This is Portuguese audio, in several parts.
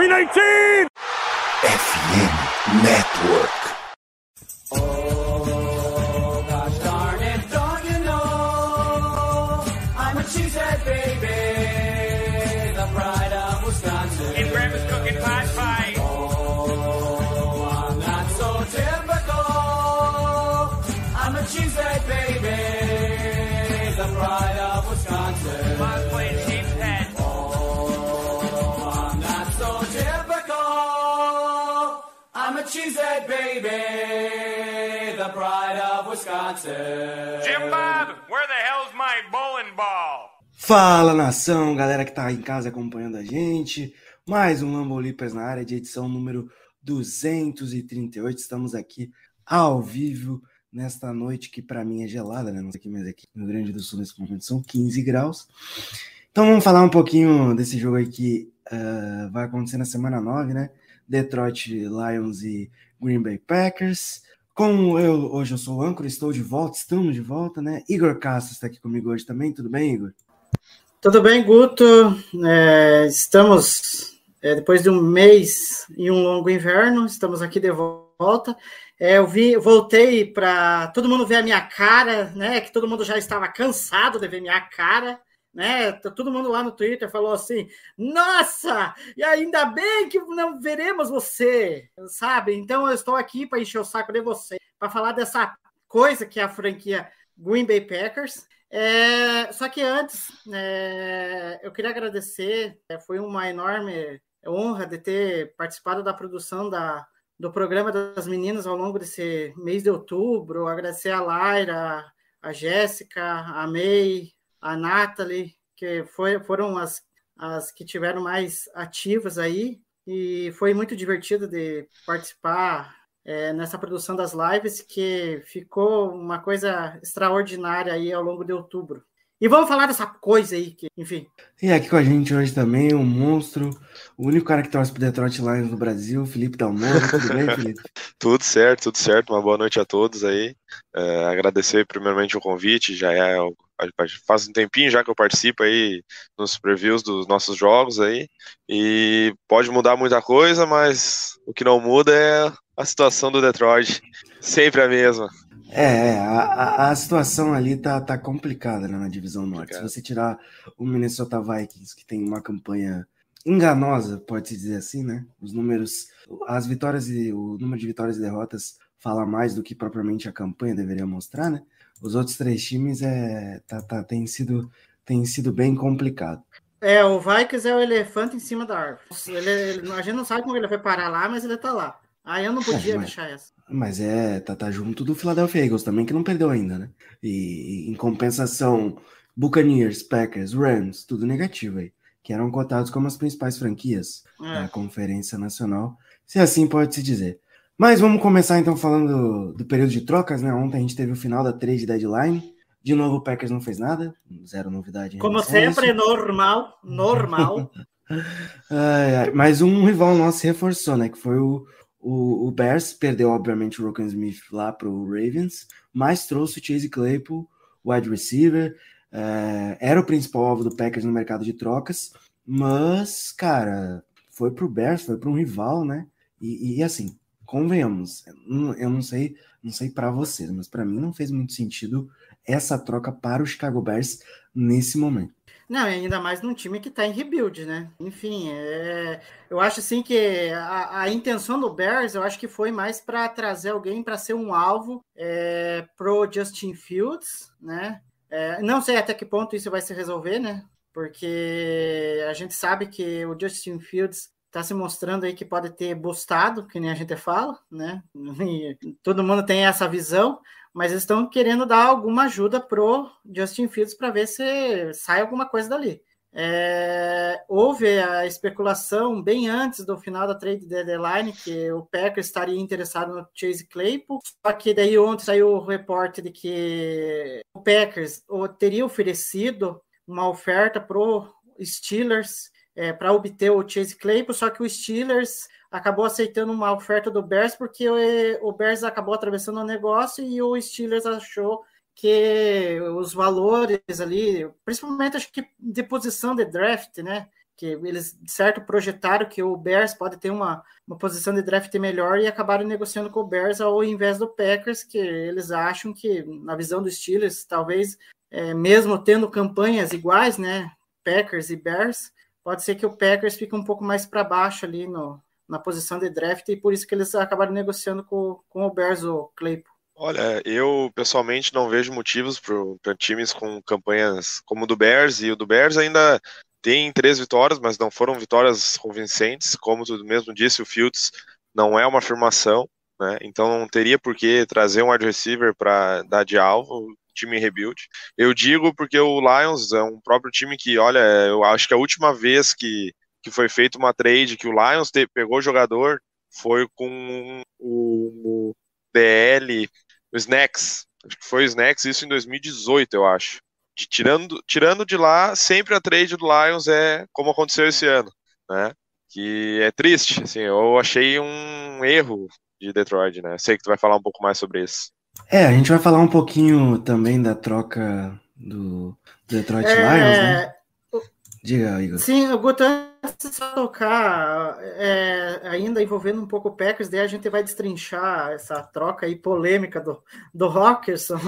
319! FM Network. Cheesehead baby, the pride of Wisconsin. Jim Bob, where the hell's my bowling ball? Fala nação, galera que tá em casa acompanhando a gente. Mais um Lambo Leapers na área de edição número 238. Estamos aqui ao vivo nesta noite que para mim é gelada, né? Não sei aqui, mas aqui no Rio Grande do Sul nesse momento são 15 graus. Então vamos falar um pouquinho desse jogo aí que uh, vai acontecer na semana 9, né? Detroit Lions e Green Bay Packers. Como eu hoje eu sou o âncora, estou de volta, estamos de volta, né? Igor Castro está aqui comigo hoje também, tudo bem, Igor? Tudo bem, Guto. É, estamos é, depois de um mês e um longo inverno, estamos aqui de volta. É, eu vi, voltei para todo mundo ver a minha cara, né? Que todo mundo já estava cansado de ver minha cara né? Tá todo mundo lá no Twitter falou assim: "Nossa, e ainda bem que não veremos você", sabe? Então eu estou aqui para encher o saco de você, para falar dessa coisa que é a franquia Green Bay Packers. É, só que antes, é, eu queria agradecer, é, foi uma enorme honra de ter participado da produção da, do programa das meninas ao longo desse mês de outubro. Agradecer a Laira, a Jéssica, a May, a Nathalie, que foi, foram as, as que tiveram mais ativas aí, e foi muito divertido de participar é, nessa produção das lives, que ficou uma coisa extraordinária aí ao longo de outubro. E vamos falar dessa coisa aí, que, enfim. E aqui com a gente hoje também, um monstro, o único cara que torce pro Detroit Lions no Brasil, Felipe Dalmoro. Tudo bem, Felipe? tudo certo, tudo certo. Uma boa noite a todos aí. É, agradecer primeiramente o convite, já é faz um tempinho já que eu participo aí nos previews dos nossos jogos aí. E pode mudar muita coisa, mas o que não muda é a situação do Detroit. Sempre a mesma. É, a, a, situação ali tá, tá complicada né, na divisão norte. Se você tirar o Minnesota Vikings, que tem uma campanha enganosa, pode-se dizer assim, né? Os números, as vitórias e o número de vitórias e derrotas fala mais do que propriamente a campanha deveria mostrar, né? Os outros três times é, tá, tá, tem, sido, tem sido bem complicado. É, o Vikings é o elefante em cima da árvore. Ele, ele, a gente não sabe como ele vai parar lá, mas ele tá lá. Aí eu não podia é, mas, deixar essa. Mas é, tá, tá junto do Philadelphia Eagles também, que não perdeu ainda, né? E, em compensação, Buccaneers, Packers, Rams, tudo negativo aí. Que eram cotados como as principais franquias é. da Conferência Nacional, se assim pode se dizer. Mas vamos começar então falando do, do, período de trocas, né? Ontem a gente teve o final da trade deadline. De novo, o Packers não fez nada, zero novidade. Como sempre, normal, normal. ai, ai, mas um rival nosso se reforçou, né? Que foi o, o, o Bears perdeu, obviamente, o Roken Smith lá para o Ravens, mas trouxe o Chase Claypool, wide receiver. É, era o principal alvo do Packers no mercado de trocas, mas, cara, foi para o Bears, foi para um rival, né? E, e, assim, convenhamos, eu não sei, não sei para vocês, mas para mim não fez muito sentido essa troca para o Chicago Bears nesse momento. Não, ainda mais num time que está em rebuild, né? Enfim, é... eu acho assim que a, a, intenção do Bears, eu acho que foi mais para trazer alguém para ser um alvo é, pro Justin Fields, né? É, não sei até que ponto isso vai se resolver, né? Porque a gente sabe que o Justin Fields está se mostrando aí que pode ter bustado, que nem a gente fala, né? E todo mundo tem essa visão, mas estão querendo dar alguma ajuda pro Justin Fields para ver se sai alguma coisa dali. É, houve a especulação bem antes do final da trade deadline que o Packers estaria interessado no Chase Claypool, só que daí ontem saiu o reporte de que o Packers teria oferecido uma oferta pro Steelers é, para obter o Chase Claypool, só que o Steelers acabou aceitando uma oferta do Bears porque o, o Bears acabou atravessando o negócio e o Steelers achou que os valores ali, principalmente acho que de posição de draft, né? que eles, certo, projetaram que o Bears pode ter uma, uma posição de draft melhor e acabaram negociando com o Bears ao invés do Packers, que eles acham que, na visão dos Steelers, talvez, é, mesmo tendo campanhas iguais, né, Packers e Bears, pode ser que o Packers fique um pouco mais para baixo ali no, na posição de draft e por isso que eles acabaram negociando com, com o Bears, o Claypool. Olha, eu pessoalmente não vejo motivos para times com campanhas como o do Bears, e o do Bears ainda tem três vitórias, mas não foram vitórias convincentes, como tu mesmo disse, o Fields não é uma afirmação, né? Então não teria por que trazer um wide receiver para dar de alvo, time rebuild. Eu digo porque o Lions é um próprio time que, olha, eu acho que a última vez que, que foi feita uma trade que o Lions te, pegou o jogador foi com o, o DL, o Snacks. Acho que foi o Snacks, isso em 2018, eu acho de, tirando, tirando de lá, sempre a trade do Lions é como aconteceu esse ano, né? Que é triste, assim, eu achei um erro de Detroit, né? Sei que tu vai falar um pouco mais sobre isso. É, a gente vai falar um pouquinho também da troca do Detroit é... Lions, né? Diga, Igor. Sim, o de tocar, é, ainda envolvendo um pouco o Packers, daí a gente vai destrinchar essa troca aí polêmica do, do Rockerson.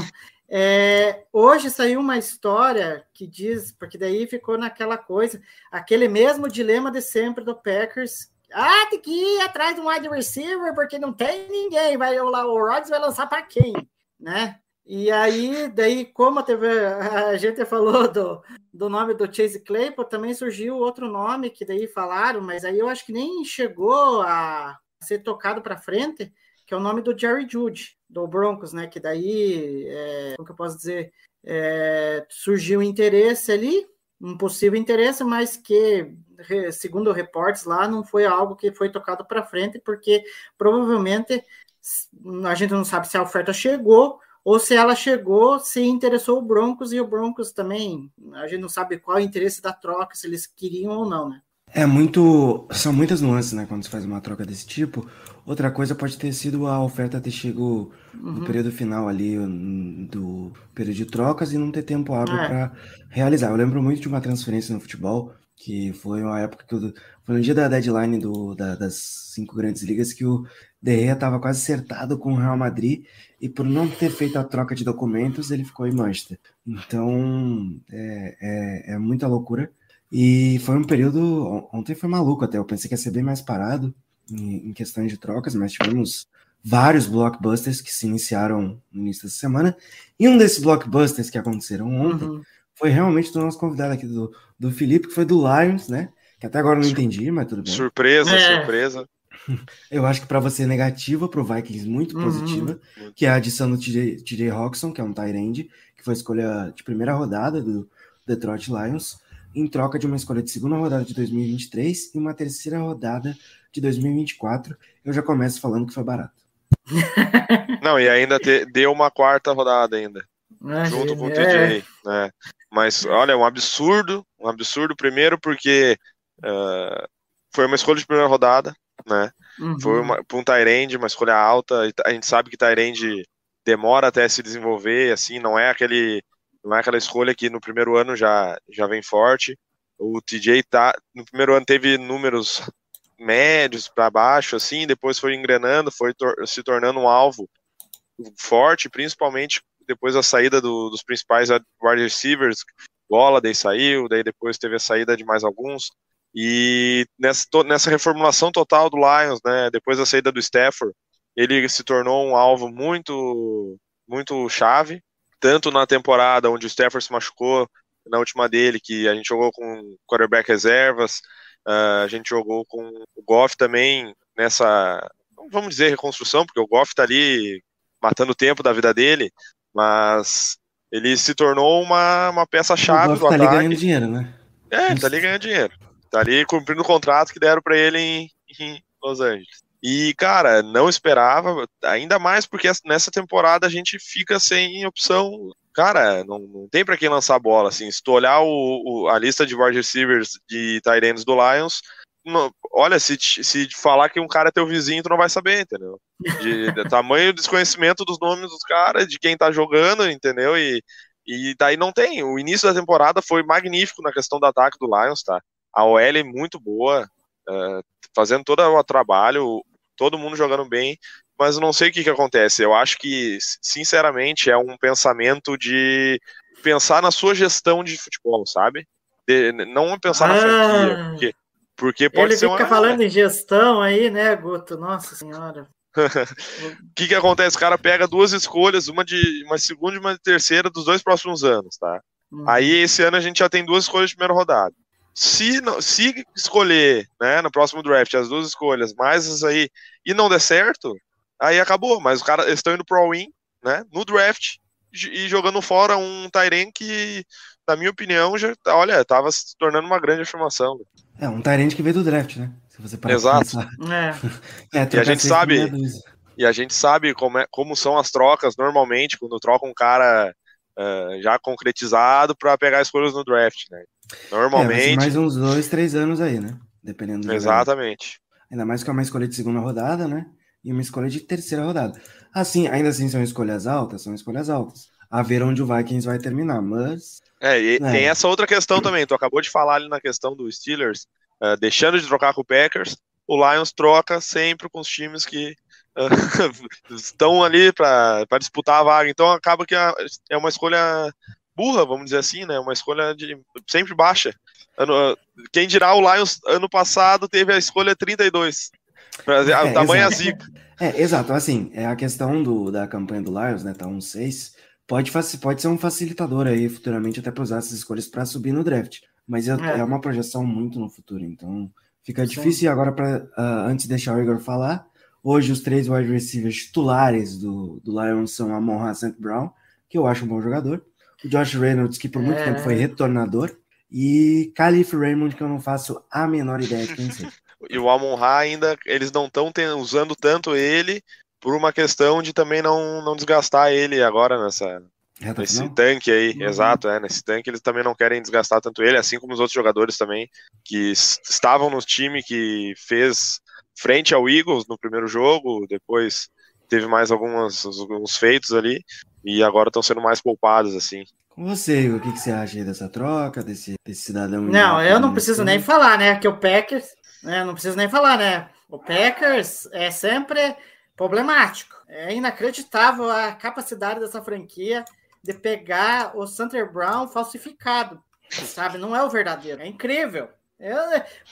É, hoje saiu uma história que diz, porque daí ficou naquela coisa, aquele mesmo dilema de sempre do Packers. Ah, tem que ir atrás de um wide receiver porque não tem ninguém. Vai lá, o Rodgers vai lançar para quem, né? E aí, daí, como a, TV, a gente falou do, do nome do Chase Claypool, também surgiu outro nome que daí falaram, mas aí eu acho que nem chegou a ser tocado para frente, que é o nome do Jerry Jude do Broncos, né? Que daí, é, como que eu posso dizer, é, surgiu interesse ali, um possível interesse, mas que, segundo reportes lá, não foi algo que foi tocado para frente, porque provavelmente a gente não sabe se a oferta chegou ou se ela chegou, se interessou o Broncos e o Broncos também, a gente não sabe qual é o interesse da troca, se eles queriam ou não, né? É muito. São muitas nuances, né? Quando se faz uma troca desse tipo. Outra coisa pode ter sido a oferta ter chegado no uhum. período final ali do período de trocas e não ter tempo hábil é. para realizar. Eu lembro muito de uma transferência no futebol, que foi uma época que eu, foi no dia da deadline do, da, das cinco grandes ligas que o Derreia estava quase acertado com o Real Madrid e por não ter feito a troca de documentos ele ficou em Manchester. Então é, é, é muita loucura. E foi um período. Ontem foi maluco até. Eu pensei que ia ser bem mais parado em, em questões de trocas, mas tivemos vários blockbusters que se iniciaram no início dessa semana. E um desses blockbusters que aconteceram ontem uhum. foi realmente do nosso convidado aqui, do, do Felipe, que foi do Lions, né? Que até agora eu não entendi, mas tudo bem. Surpresa, é. surpresa. Eu acho que para você é negativa, para o Vikings muito uhum. positiva, que é a adição do TJ, Hawkinson, que é um tight end, que foi a escolha de primeira rodada do Detroit Lions em troca de uma escolha de segunda rodada de 2023 e uma terceira rodada de 2024. Eu já começo falando que foi barato. Não, e ainda te, deu uma quarta rodada ainda. junto com o TJ. É. Né? Mas olha, um absurdo, um absurdo primeiro porque uh, foi uma escolha de primeira rodada, né? Uhum. Foi uma, para um Tyrande, uma escolha alta. A gente sabe que Tyrande demora até se desenvolver, assim, não é aquele não é aquela escolha que no primeiro ano já, já vem forte. O TJ tá, no primeiro ano teve números médios para baixo, assim, depois foi engrenando, foi tor se tornando um alvo forte, principalmente depois da saída do, dos principais wide receivers. daí saiu, daí depois teve a saída de mais alguns. E nessa, nessa reformulação total do Lions, né, depois da saída do Stafford, ele se tornou um alvo muito muito chave tanto na temporada onde o Stafford se machucou, na última dele, que a gente jogou com quarterback reservas, uh, a gente jogou com o Goff também nessa, vamos dizer, reconstrução, porque o Goff tá ali matando o tempo da vida dele, mas ele se tornou uma, uma peça-chave do tá ataque. tá ali ganhando dinheiro, né? É, tá ali ganhando dinheiro. Tá ali cumprindo o contrato que deram para ele em, em Los Angeles. E, cara, não esperava, ainda mais porque nessa temporada a gente fica sem opção. Cara, não, não tem para quem lançar bola. Assim, se tu olhar o, o, a lista de wide receivers de Tyrants do Lions, não, olha, se, se falar que um cara é teu vizinho, tu não vai saber, entendeu? De, de tamanho desconhecimento dos nomes dos caras, de quem tá jogando, entendeu? E, e daí não tem. O início da temporada foi magnífico na questão do ataque do Lions, tá? a OL é muito boa, uh, fazendo todo o trabalho, todo mundo jogando bem, mas eu não sei o que, que acontece. Eu acho que, sinceramente, é um pensamento de pensar na sua gestão de futebol, sabe? De, não pensar ah, na franquia, porque, porque pode ele ser fica uma... falando em gestão aí, né, Guto? Nossa senhora. O que que acontece? O cara pega duas escolhas, uma de uma segunda e uma terceira dos dois próximos anos, tá? Uhum. Aí esse ano a gente já tem duas escolhas de primeira rodada. Se, se escolher, né, no próximo draft as duas escolhas, mais as aí, e não der certo, aí acabou. Mas os caras estão indo pro all-in, né, no draft, e jogando fora um Tyren que, na minha opinião, já, olha, tava se tornando uma grande afirmação. É, um Tyren que veio do draft, né? Se você Exato. É. é, e a gente sabe, e a gente sabe como, é, como são as trocas normalmente, quando troca um cara uh, já concretizado para pegar escolhas no draft, né? Normalmente. É, mais uns dois, três anos aí, né? Dependendo do Exatamente. Ainda mais que é uma escolha de segunda rodada, né? E uma escolha de terceira rodada. Assim, ainda assim são escolhas altas, são escolhas altas. A ver onde o Vikings vai terminar, mas. É, e é. tem essa outra questão também. Tu acabou de falar ali na questão do Steelers, uh, deixando de trocar com o Packers. O Lions troca sempre com os times que estão ali para disputar a vaga. Então acaba que é uma escolha burra, vamos dizer assim, né? Uma escolha de sempre baixa. Ano, quem dirá o Lions ano passado teve a escolha 32. É, o tamanho exato. zica. É, exato. Assim, é a questão do, da campanha do Lions, né? Tá um 6. Pode, pode ser um facilitador aí futuramente até para usar essas escolhas para subir no draft. Mas é, é. é, uma projeção muito no futuro, então fica Sim. difícil. E agora, pra, uh, antes de deixar o Igor falar, hoje os três wide receivers titulares do, do Lions são Amon St. Brown, que eu acho um bom jogador, o Josh Reynolds, que por muito é. tempo foi retornador, e Calif Raymond, que eu não faço a menor ideia de quem seja. e o Amon Ra ainda, eles não estão usando tanto ele por uma questão de também não, não desgastar ele agora nessa, nesse tanque aí, uhum. exato, é, nesse tanque eles também não querem desgastar tanto ele, assim como os outros jogadores também, que estavam no time que fez frente ao Eagles no primeiro jogo, depois teve mais algumas, alguns feitos ali, e agora estão sendo mais poupados, assim. Com você, o que, que você acha aí dessa troca, desse, desse cidadão? Não, eu não preciso nem falar, né? Que o Packers, né? Não preciso nem falar, né? O Packers é sempre problemático. É inacreditável a capacidade dessa franquia de pegar o Santer Brown falsificado, sabe? Não é o verdadeiro. É incrível. Eu,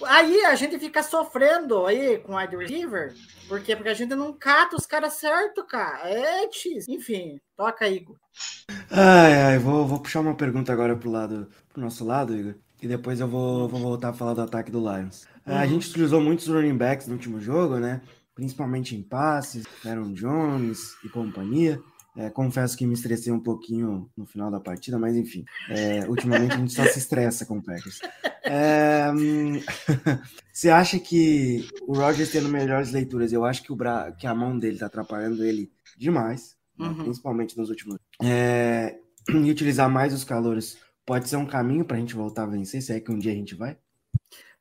aí a gente fica sofrendo aí com wide receiver, porque, porque a gente não cata os caras certo, cara. É. Enfim, toca, Igor. Ai, ai, vou, vou puxar uma pergunta agora pro lado, pro nosso lado, Igor. E depois eu vou, vou voltar a falar do ataque do Lions. Uhum. A gente utilizou muitos running backs no último jogo, né? Principalmente em passes, Aaron Jones e companhia. É, confesso que me estressei um pouquinho no final da partida, mas enfim. É, ultimamente a gente só se estressa com o Packers. É, hum, você acha que o Rogers tendo melhores leituras, eu acho que, o bra... que a mão dele está atrapalhando ele demais, né, uhum. principalmente nos últimos. É, e utilizar mais os calores pode ser um caminho para a gente voltar a vencer, se é que um dia a gente vai?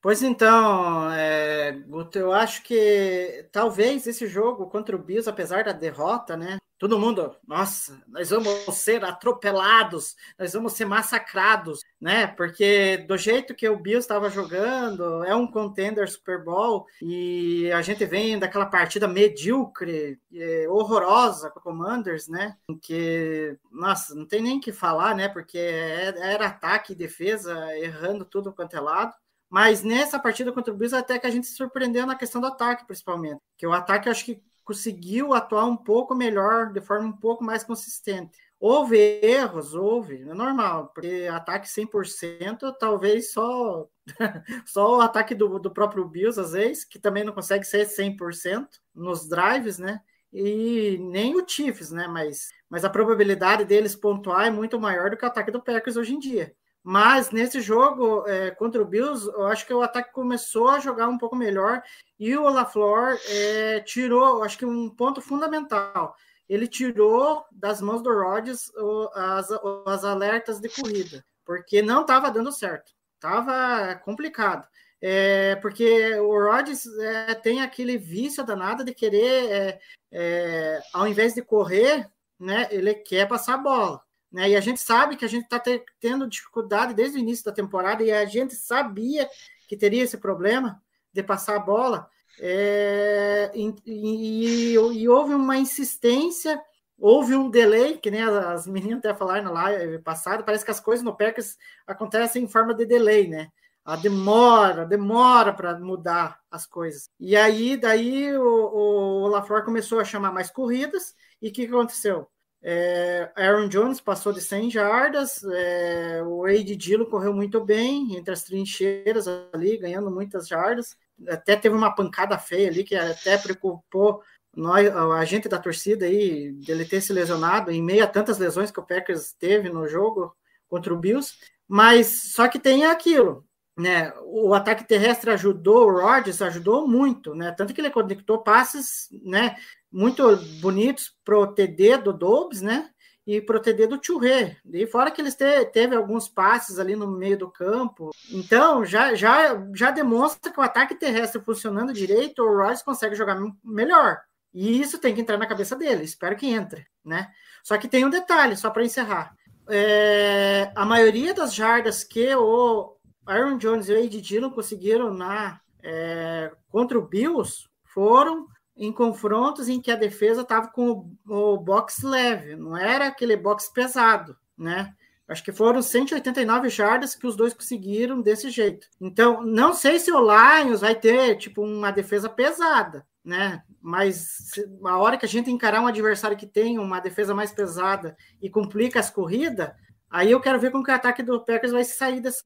Pois então, é, eu acho que talvez esse jogo contra o Bills, apesar da derrota, né? Todo mundo, nossa, nós vamos ser atropelados, nós vamos ser massacrados, né? Porque do jeito que o Bills estava jogando, é um contender Super Bowl e a gente vem daquela partida medíocre, é, horrorosa com o Commanders, né? Que, nossa, não tem nem que falar, né? Porque é, era ataque e defesa errando tudo quanto é lado. Mas nessa partida contra o Bills, até que a gente se surpreendeu na questão do ataque, principalmente. Que o ataque, acho que conseguiu atuar um pouco melhor, de forma um pouco mais consistente. Houve erros, houve, é normal, porque ataque 100%, talvez só, só o ataque do, do próprio Bills, às vezes, que também não consegue ser 100% nos drives, né? E nem o Chiefs, né? Mas, mas a probabilidade deles pontuar é muito maior do que o ataque do Packers hoje em dia. Mas nesse jogo é, contra o Bills, eu acho que o ataque começou a jogar um pouco melhor e o LaFleur é, tirou, acho que um ponto fundamental. Ele tirou das mãos do Rodgers as, as alertas de corrida, porque não estava dando certo, estava complicado. É, porque o Rodgers é, tem aquele vício danado de querer, é, é ao invés de correr, né, ele quer passar a bola. Né? E a gente sabe que a gente está tendo dificuldade desde o início da temporada e a gente sabia que teria esse problema de passar a bola. É, e, e, e, houve uma insistência, houve um delay, que nem as meninas até falaram na live passada, parece que as coisas no Packers acontecem em forma de delay, né? A demora, demora para mudar as coisas. E aí, daí o, o LaFleur começou a chamar mais corridas, e o que aconteceu? É, Aaron Jones passou de 100 jardas, é, o Wade Dilo correu muito bem entre as trincheiras ali, ganhando muitas jardas. Até teve uma pancada feia ali que até preocupou nós, a gente da torcida aí dele ter se lesionado em meio a tantas lesões que o Packers teve no jogo contra o Bills. Mas só que tem aquilo, né? O ataque terrestre ajudou o Rodgers, ajudou muito, né? Tanto que ele conectou passes, né? Muito bonitos pro TD do Dobbs, né? E pro TD do Churré. E fora que eles te, teve alguns passes ali no meio do campo. Então, já, já, já demonstra que o ataque terrestre funcionando direito, o Royce consegue jogar melhor. E isso tem que entrar na cabeça dele. Espero que entre, né? Só que tem um detalhe, só para encerrar. É, a maioria das jardas que o Aaron Jones e o Ed Dillon conseguiram na, é, contra o Bills foram em confrontos em que a defesa estava com o, o box leve, não era aquele box pesado, né? Acho que foram 189 jardas que os dois conseguiram desse jeito. Então, não sei se o Lions vai ter tipo uma defesa pesada, né? Mas a hora que a gente encarar um adversário que tem uma defesa mais pesada e complica as corridas, aí eu quero ver como que o ataque do Packers vai sair dessa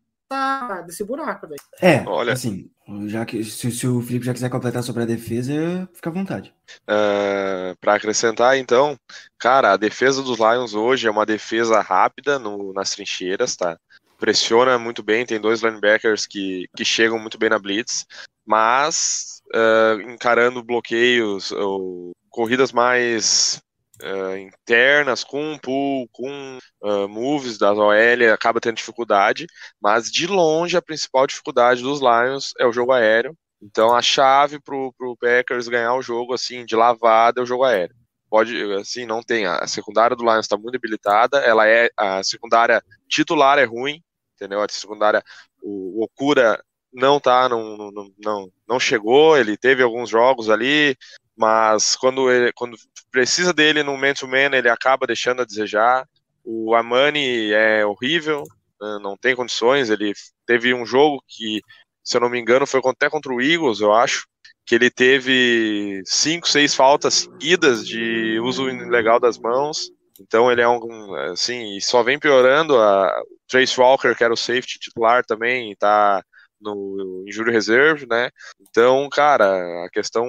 desse buraco daí. É, Olha, assim, já que se, se, o Felipe já quiser completar sobre a defesa, fica à vontade. Uh, é, Para acrescentar, então, cara, a defesa dos Lions hoje é uma defesa rápida no, nas trincheiras, tá? Pressiona muito bem, tem dois linebackers que, que chegam muito bem na blitz, mas uh, encarando bloqueios ou corridas mais uh, internas, com pull, com uh, moves da OL, acaba tendo dificuldade, mas de longe a principal dificuldade dos Lions é o jogo aéreo. Então a chave para o Packers ganhar o jogo assim de lavada é o jogo aéreo. Pode, assim, não tem. A secundária do Lions está muito debilitada. Ela é a secundária titular é ruim, entendeu? A secundária, o Okura não tá, não, não, não, não chegou. Ele teve alguns jogos ali, mas quando, ele, quando precisa dele no man-to-man, ele acaba deixando a desejar. O Amani é horrível, né, não tem condições. Ele teve um jogo que, se eu não me engano, foi até contra o Eagles, eu acho, que ele teve cinco, seis faltas seguidas de uso ilegal das mãos. Então ele é um, assim, só vem piorando. A Trace Walker, que era o safety titular também, está no Injury Reserve, né? Então, cara, a questão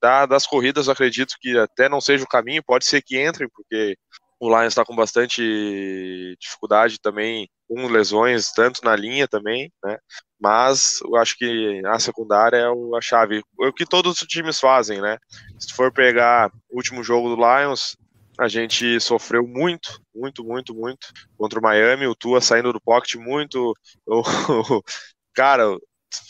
da, das corridas, eu acredito que até não seja o caminho, pode ser que entrem, porque o Lions está com bastante dificuldade também, com lesões, tanto na linha também, né? Mas eu acho que a secundária é a chave. É o que todos os times fazem, né? Se for pegar o último jogo do Lions, a gente sofreu muito, muito, muito, muito contra o Miami, o Tua saindo do pocket muito, o, cara,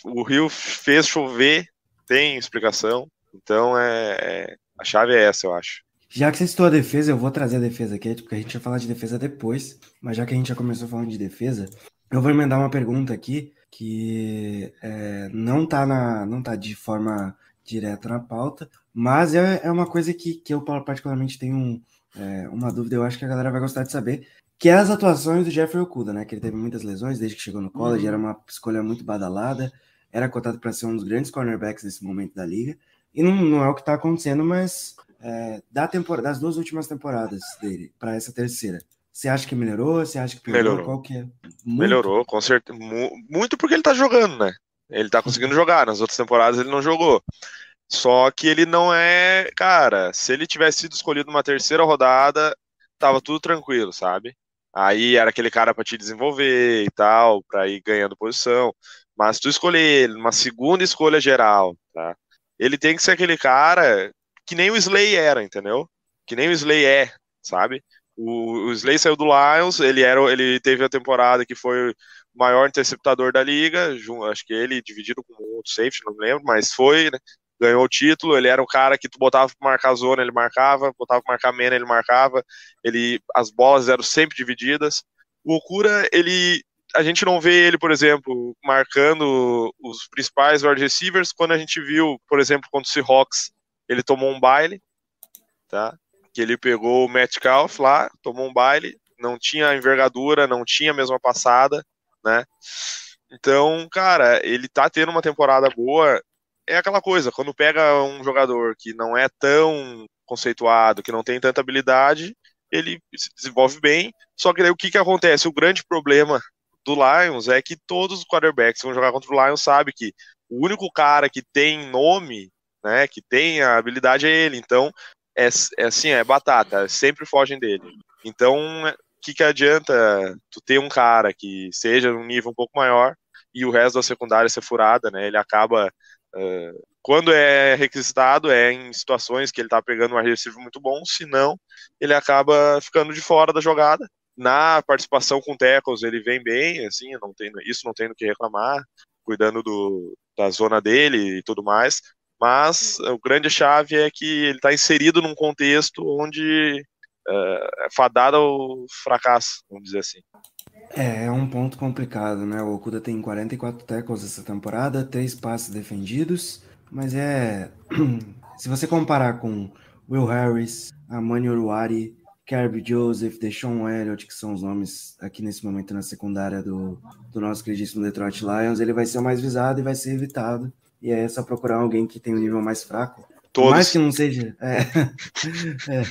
o Rio fez chover, tem explicação. Então é, é, a chave é essa, eu acho. Já que você citou a defesa, eu vou trazer a defesa aqui, porque a gente vai falar de defesa depois. Mas já que a gente já começou falando de defesa, eu vou emendar uma pergunta aqui que é, não tá na, não tá de forma direta na pauta, mas é, é uma coisa que, que eu particularmente tenho é, uma dúvida, eu acho que a galera vai gostar de saber, que é as atuações do Jeffrey Okuda, né? Que ele teve muitas lesões desde que chegou no college, uhum. era uma escolha muito badalada, era cotado para ser um dos grandes cornerbacks nesse momento da liga. E não, não é o que está acontecendo, mas é, da temporada, das duas últimas temporadas dele para essa terceira, você acha que melhorou? Você acha que piorou? Melhorou. Qual que é? Muito? Melhorou, com certeza. Muito porque ele tá jogando, né? Ele tá conseguindo jogar. Nas outras temporadas ele não jogou. Só que ele não é. Cara, se ele tivesse sido escolhido numa terceira rodada, tava tudo tranquilo, sabe? Aí era aquele cara para te desenvolver e tal, para ir ganhando posição. Mas tu escolher ele numa segunda escolha geral, tá? Ele tem que ser aquele cara que nem o Slay era, entendeu? Que nem o Slay é, sabe? O, o Slay saiu do Lions, ele era, ele teve a temporada que foi o maior interceptador da liga, acho que ele dividido com outro safety, não me lembro, mas foi, né? Ganhou o título, ele era o cara que tu botava para marcar zona, ele marcava, botava para marcar mena, ele marcava, ele as bolas eram sempre divididas. O Okura, ele a gente não vê ele, por exemplo, marcando os principais wide receivers, quando a gente viu, por exemplo, contra o Seahawks, ele tomou um baile, tá? Que ele pegou o Metcalf lá, tomou um baile, não tinha envergadura, não tinha a mesma passada, né? Então, cara, ele tá tendo uma temporada boa. É aquela coisa, quando pega um jogador que não é tão conceituado, que não tem tanta habilidade, ele se desenvolve bem. Só que daí o que que acontece? O grande problema do Lions é que todos os quarterbacks que vão jogar contra o Lions sabem que o único cara que tem nome, né, que tem a habilidade é ele. Então, é, é assim, é batata, sempre fogem dele. Então, o que, que adianta tu ter um cara que seja num nível um pouco maior e o resto da secundária ser furada, né? Ele acaba. Uh, quando é requisitado, é em situações que ele tá pegando um agressivo muito bom, senão ele acaba ficando de fora da jogada na participação com tackles ele vem bem, assim, não tem, isso não tem do que reclamar, cuidando do, da zona dele e tudo mais. Mas o grande chave é que ele está inserido num contexto onde uh, é fadado ao fracasso, vamos dizer assim. É, é um ponto complicado, né? O Okuda tem 44 tackles essa temporada, três passes defendidos, mas é. Se você comparar com Will Harris, Amani Uruari, Kirby Joseph, Deshaun Elliott, que são os nomes aqui nesse momento na secundária do, do nosso queridíssimo Detroit Lions, ele vai ser o mais visado e vai ser evitado. E é só procurar alguém que tem um nível mais fraco. Todos. Mais que não seja. É, é,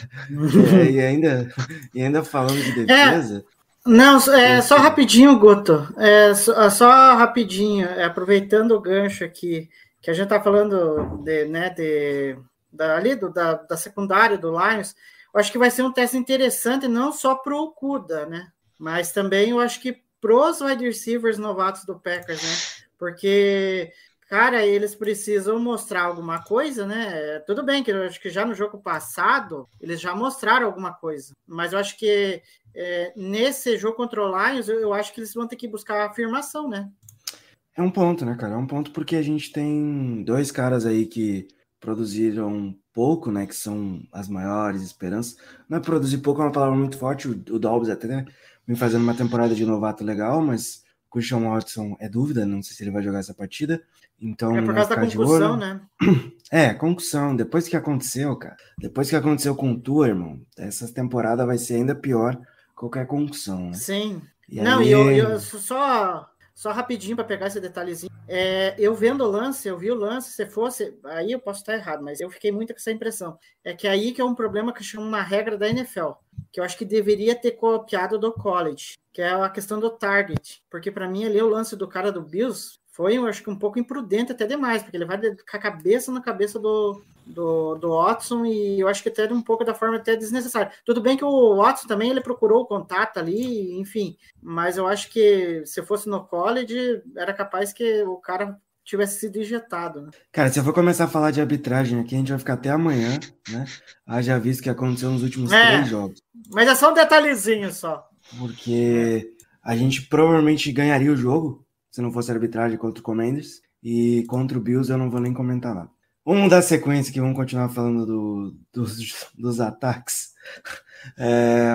é, e, ainda, e ainda falando de defesa. É, não, é, só rapidinho, Guto. É, só, só rapidinho, é, aproveitando o gancho aqui, que a gente tá falando de, né, de, da, ali do, da, da secundária do Lions. Eu acho que vai ser um teste interessante, não só para o Kuda, né? Mas também eu acho que pros wide receivers novatos do Packers, né? Porque, cara, eles precisam mostrar alguma coisa, né? Tudo bem que eu acho que já no jogo passado eles já mostraram alguma coisa, mas eu acho que é, nesse jogo contra o Lions, eu, acho que eles vão ter que buscar afirmação, né? É um ponto, né, cara? É um ponto porque a gente tem dois caras aí que produziram pouco, né, que são as maiores esperanças. Não é produzir pouco é uma palavra muito forte, o, o Dobbs até né, vem fazendo uma temporada de novato legal, mas o Christian Watson é dúvida, não sei se ele vai jogar essa partida. Então, é por causa da concussão, né? É, concussão. Depois que aconteceu, cara, depois que aconteceu com o Tu, irmão, essa temporada vai ser ainda pior qualquer concussão, né? Sim. E não, aí... e eu, eu só só rapidinho para pegar esse detalhezinho. É, eu vendo o lance, eu vi o lance, se fosse. Aí eu posso estar errado, mas eu fiquei muito com essa impressão. É que aí que é um problema que chama uma regra da NFL, que eu acho que deveria ter copiado do college, que é a questão do target. Porque para mim ali o lance do cara do Bills foi, eu acho que um pouco imprudente até demais, porque ele vai com a cabeça na cabeça do, do, do Watson e eu acho que até um pouco da forma até desnecessária. Tudo bem que o Watson também ele procurou o contato ali, enfim, mas eu acho que se fosse no college era capaz que o cara tivesse sido injetado. Né? Cara, se eu for começar a falar de arbitragem aqui, a gente vai ficar até amanhã, né? Haja visto que aconteceu nos últimos é, três jogos. Mas é só um detalhezinho só. Porque a gente provavelmente ganharia o jogo se não fosse arbitragem contra o Commanders. E contra o Bills eu não vou nem comentar nada. Vamos dar sequência que vamos continuar falando do, dos, dos ataques. É,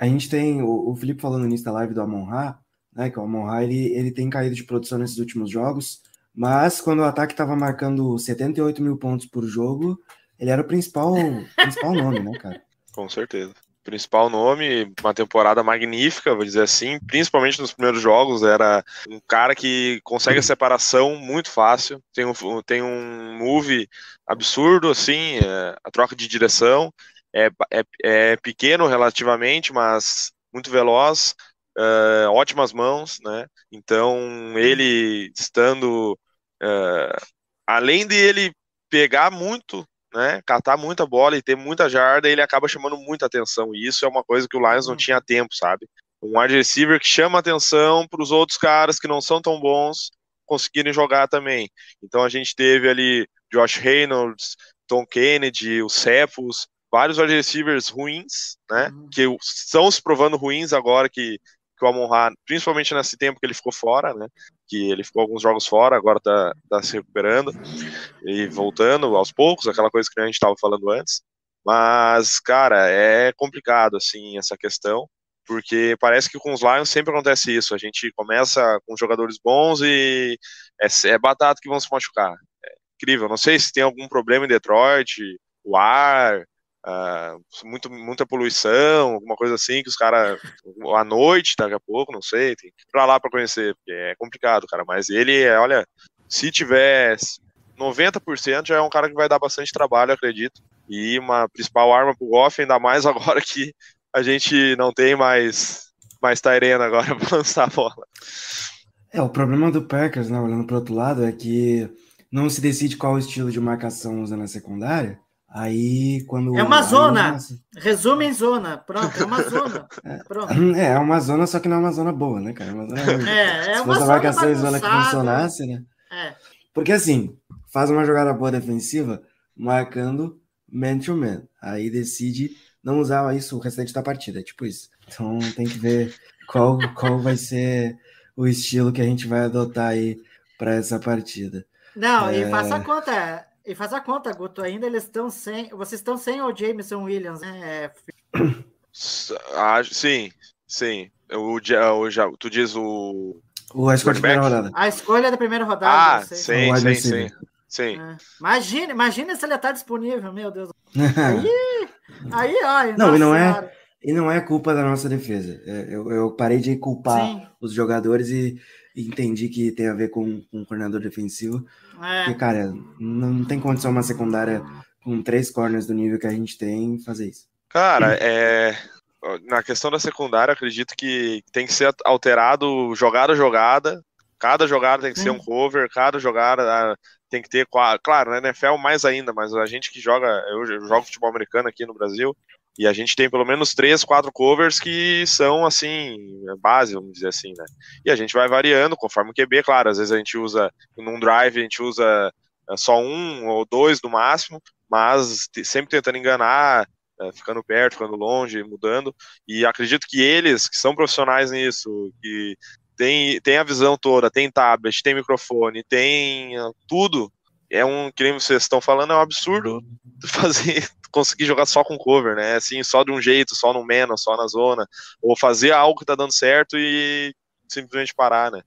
a gente tem, o, o Felipe falando início da live do Amon Ra, né, que o Amon Ra ele, ele tem caído de produção nesses últimos jogos, mas quando o ataque estava marcando 78 mil pontos por jogo, ele era o principal, principal nome, né, cara? Com certeza principal nome, uma temporada magnífica, vou dizer assim, principalmente nos primeiros jogos, era um cara que consegue a separação muito fácil, tem um, tem um move absurdo, assim, é, a troca de direção, é, é, é, pequeno relativamente, mas muito veloz, é, ótimas mãos, né, então ele estando, é, além de ele pegar muito né, catar muita bola e ter muita jarda, ele acaba chamando muita atenção. E isso é uma coisa que o Lions não uhum. tinha tempo, sabe? Um wide receiver que chama atenção para os outros caras que não são tão bons conseguirem jogar também. Então a gente teve ali Josh Reynolds, Tom Kennedy, os Cepos, vários wide receivers ruins, né? Uhum. Que estão se provando ruins agora que que o Amon principalmente nesse tempo que ele ficou fora, né? Que ele ficou alguns jogos fora, agora tá, tá se recuperando e voltando aos poucos, aquela coisa que a gente estava falando antes. Mas, cara, é complicado, assim, essa questão. porque parece que com os Lions sempre acontece isso. A gente começa com jogadores bons e é, é batata que vão se machucar. É incrível. Não sei se tem algum problema em Detroit, o ar, uh, muito, muita poluição, alguma coisa assim, que os caras, à noite, daqui a pouco, não sei, tem que ir pra lá pra conhecer, porque é complicado, cara. Mas ele, olha, se tiver 90% já é um cara que vai dar bastante trabalho, acredito. E uma principal arma pro Goff, ainda mais agora que a gente não tem mais, mais Tyrena agora para lançar a bola. É, o problema do Packers, né, olhando para outro lado, é que não se decide qual estilo de marcação usa na secundária. Aí, quando. É uma zona! Resume em zona. Pronto, é uma zona. Pronto. É, é uma zona, só que não é uma zona boa, né, cara? É uma zona É, é Se uma fosse zona marcação em zona que funcionasse, né? É. Porque assim, faz uma jogada boa defensiva marcando man to man. Aí decide não usar isso o restante da partida. É tipo isso. Então tem que ver qual, qual vai ser o estilo que a gente vai adotar aí para essa partida. Não, É. e faça a conta. E faça a conta, Guto. Ainda eles estão sem. Vocês estão sem o Jameson Williams, né? É, ah, sim, sim. O, o, tu diz o. O Escort de primeira rodada. A escolha da primeira rodada. Ah, sim, O sim, sim. Sim. É. Imagina, imagina se ele tá disponível, meu Deus. Aí, aí, ó. Não, e não é-. E não é culpa da nossa defesa. É, Eu, eu parei de culpar Sim. os jogadores e e entendi que tem a ver com, com o coordenador defensivo. É. Porque, cara, não tem condição uma secundária com três corners do nível que a gente tem fazer isso. Cara, é. Na questão da secundária, acredito que tem que ser alterado jogada a jogada. Cada jogada tem que ser um cover, cada jogada ah, tem que ter. Claro, na NFL mais ainda, mas a gente que joga. Eu jogo futebol americano aqui no Brasil. E a gente tem pelo menos três, quatro covers que são assim, base, vamos dizer assim, né? E a gente vai variando conforme o QB, claro. Às vezes a gente usa, num drive, a gente usa eh, só um ou dois no máximo, mas sempre tentando enganar, eh, ficando perto, ficando longe, mudando. E acredito que eles, que são profissionais nisso, que tem, tem a visão toda, tem tablet, tem microfone, tem eh, tudo. É um, que nem vocês estão falando, é um absurdo fazer, conseguir jogar só com cover, né? Assim, só de um jeito, só no menos, só na zona, ou fazer algo que tá dando certo e simplesmente parar, né?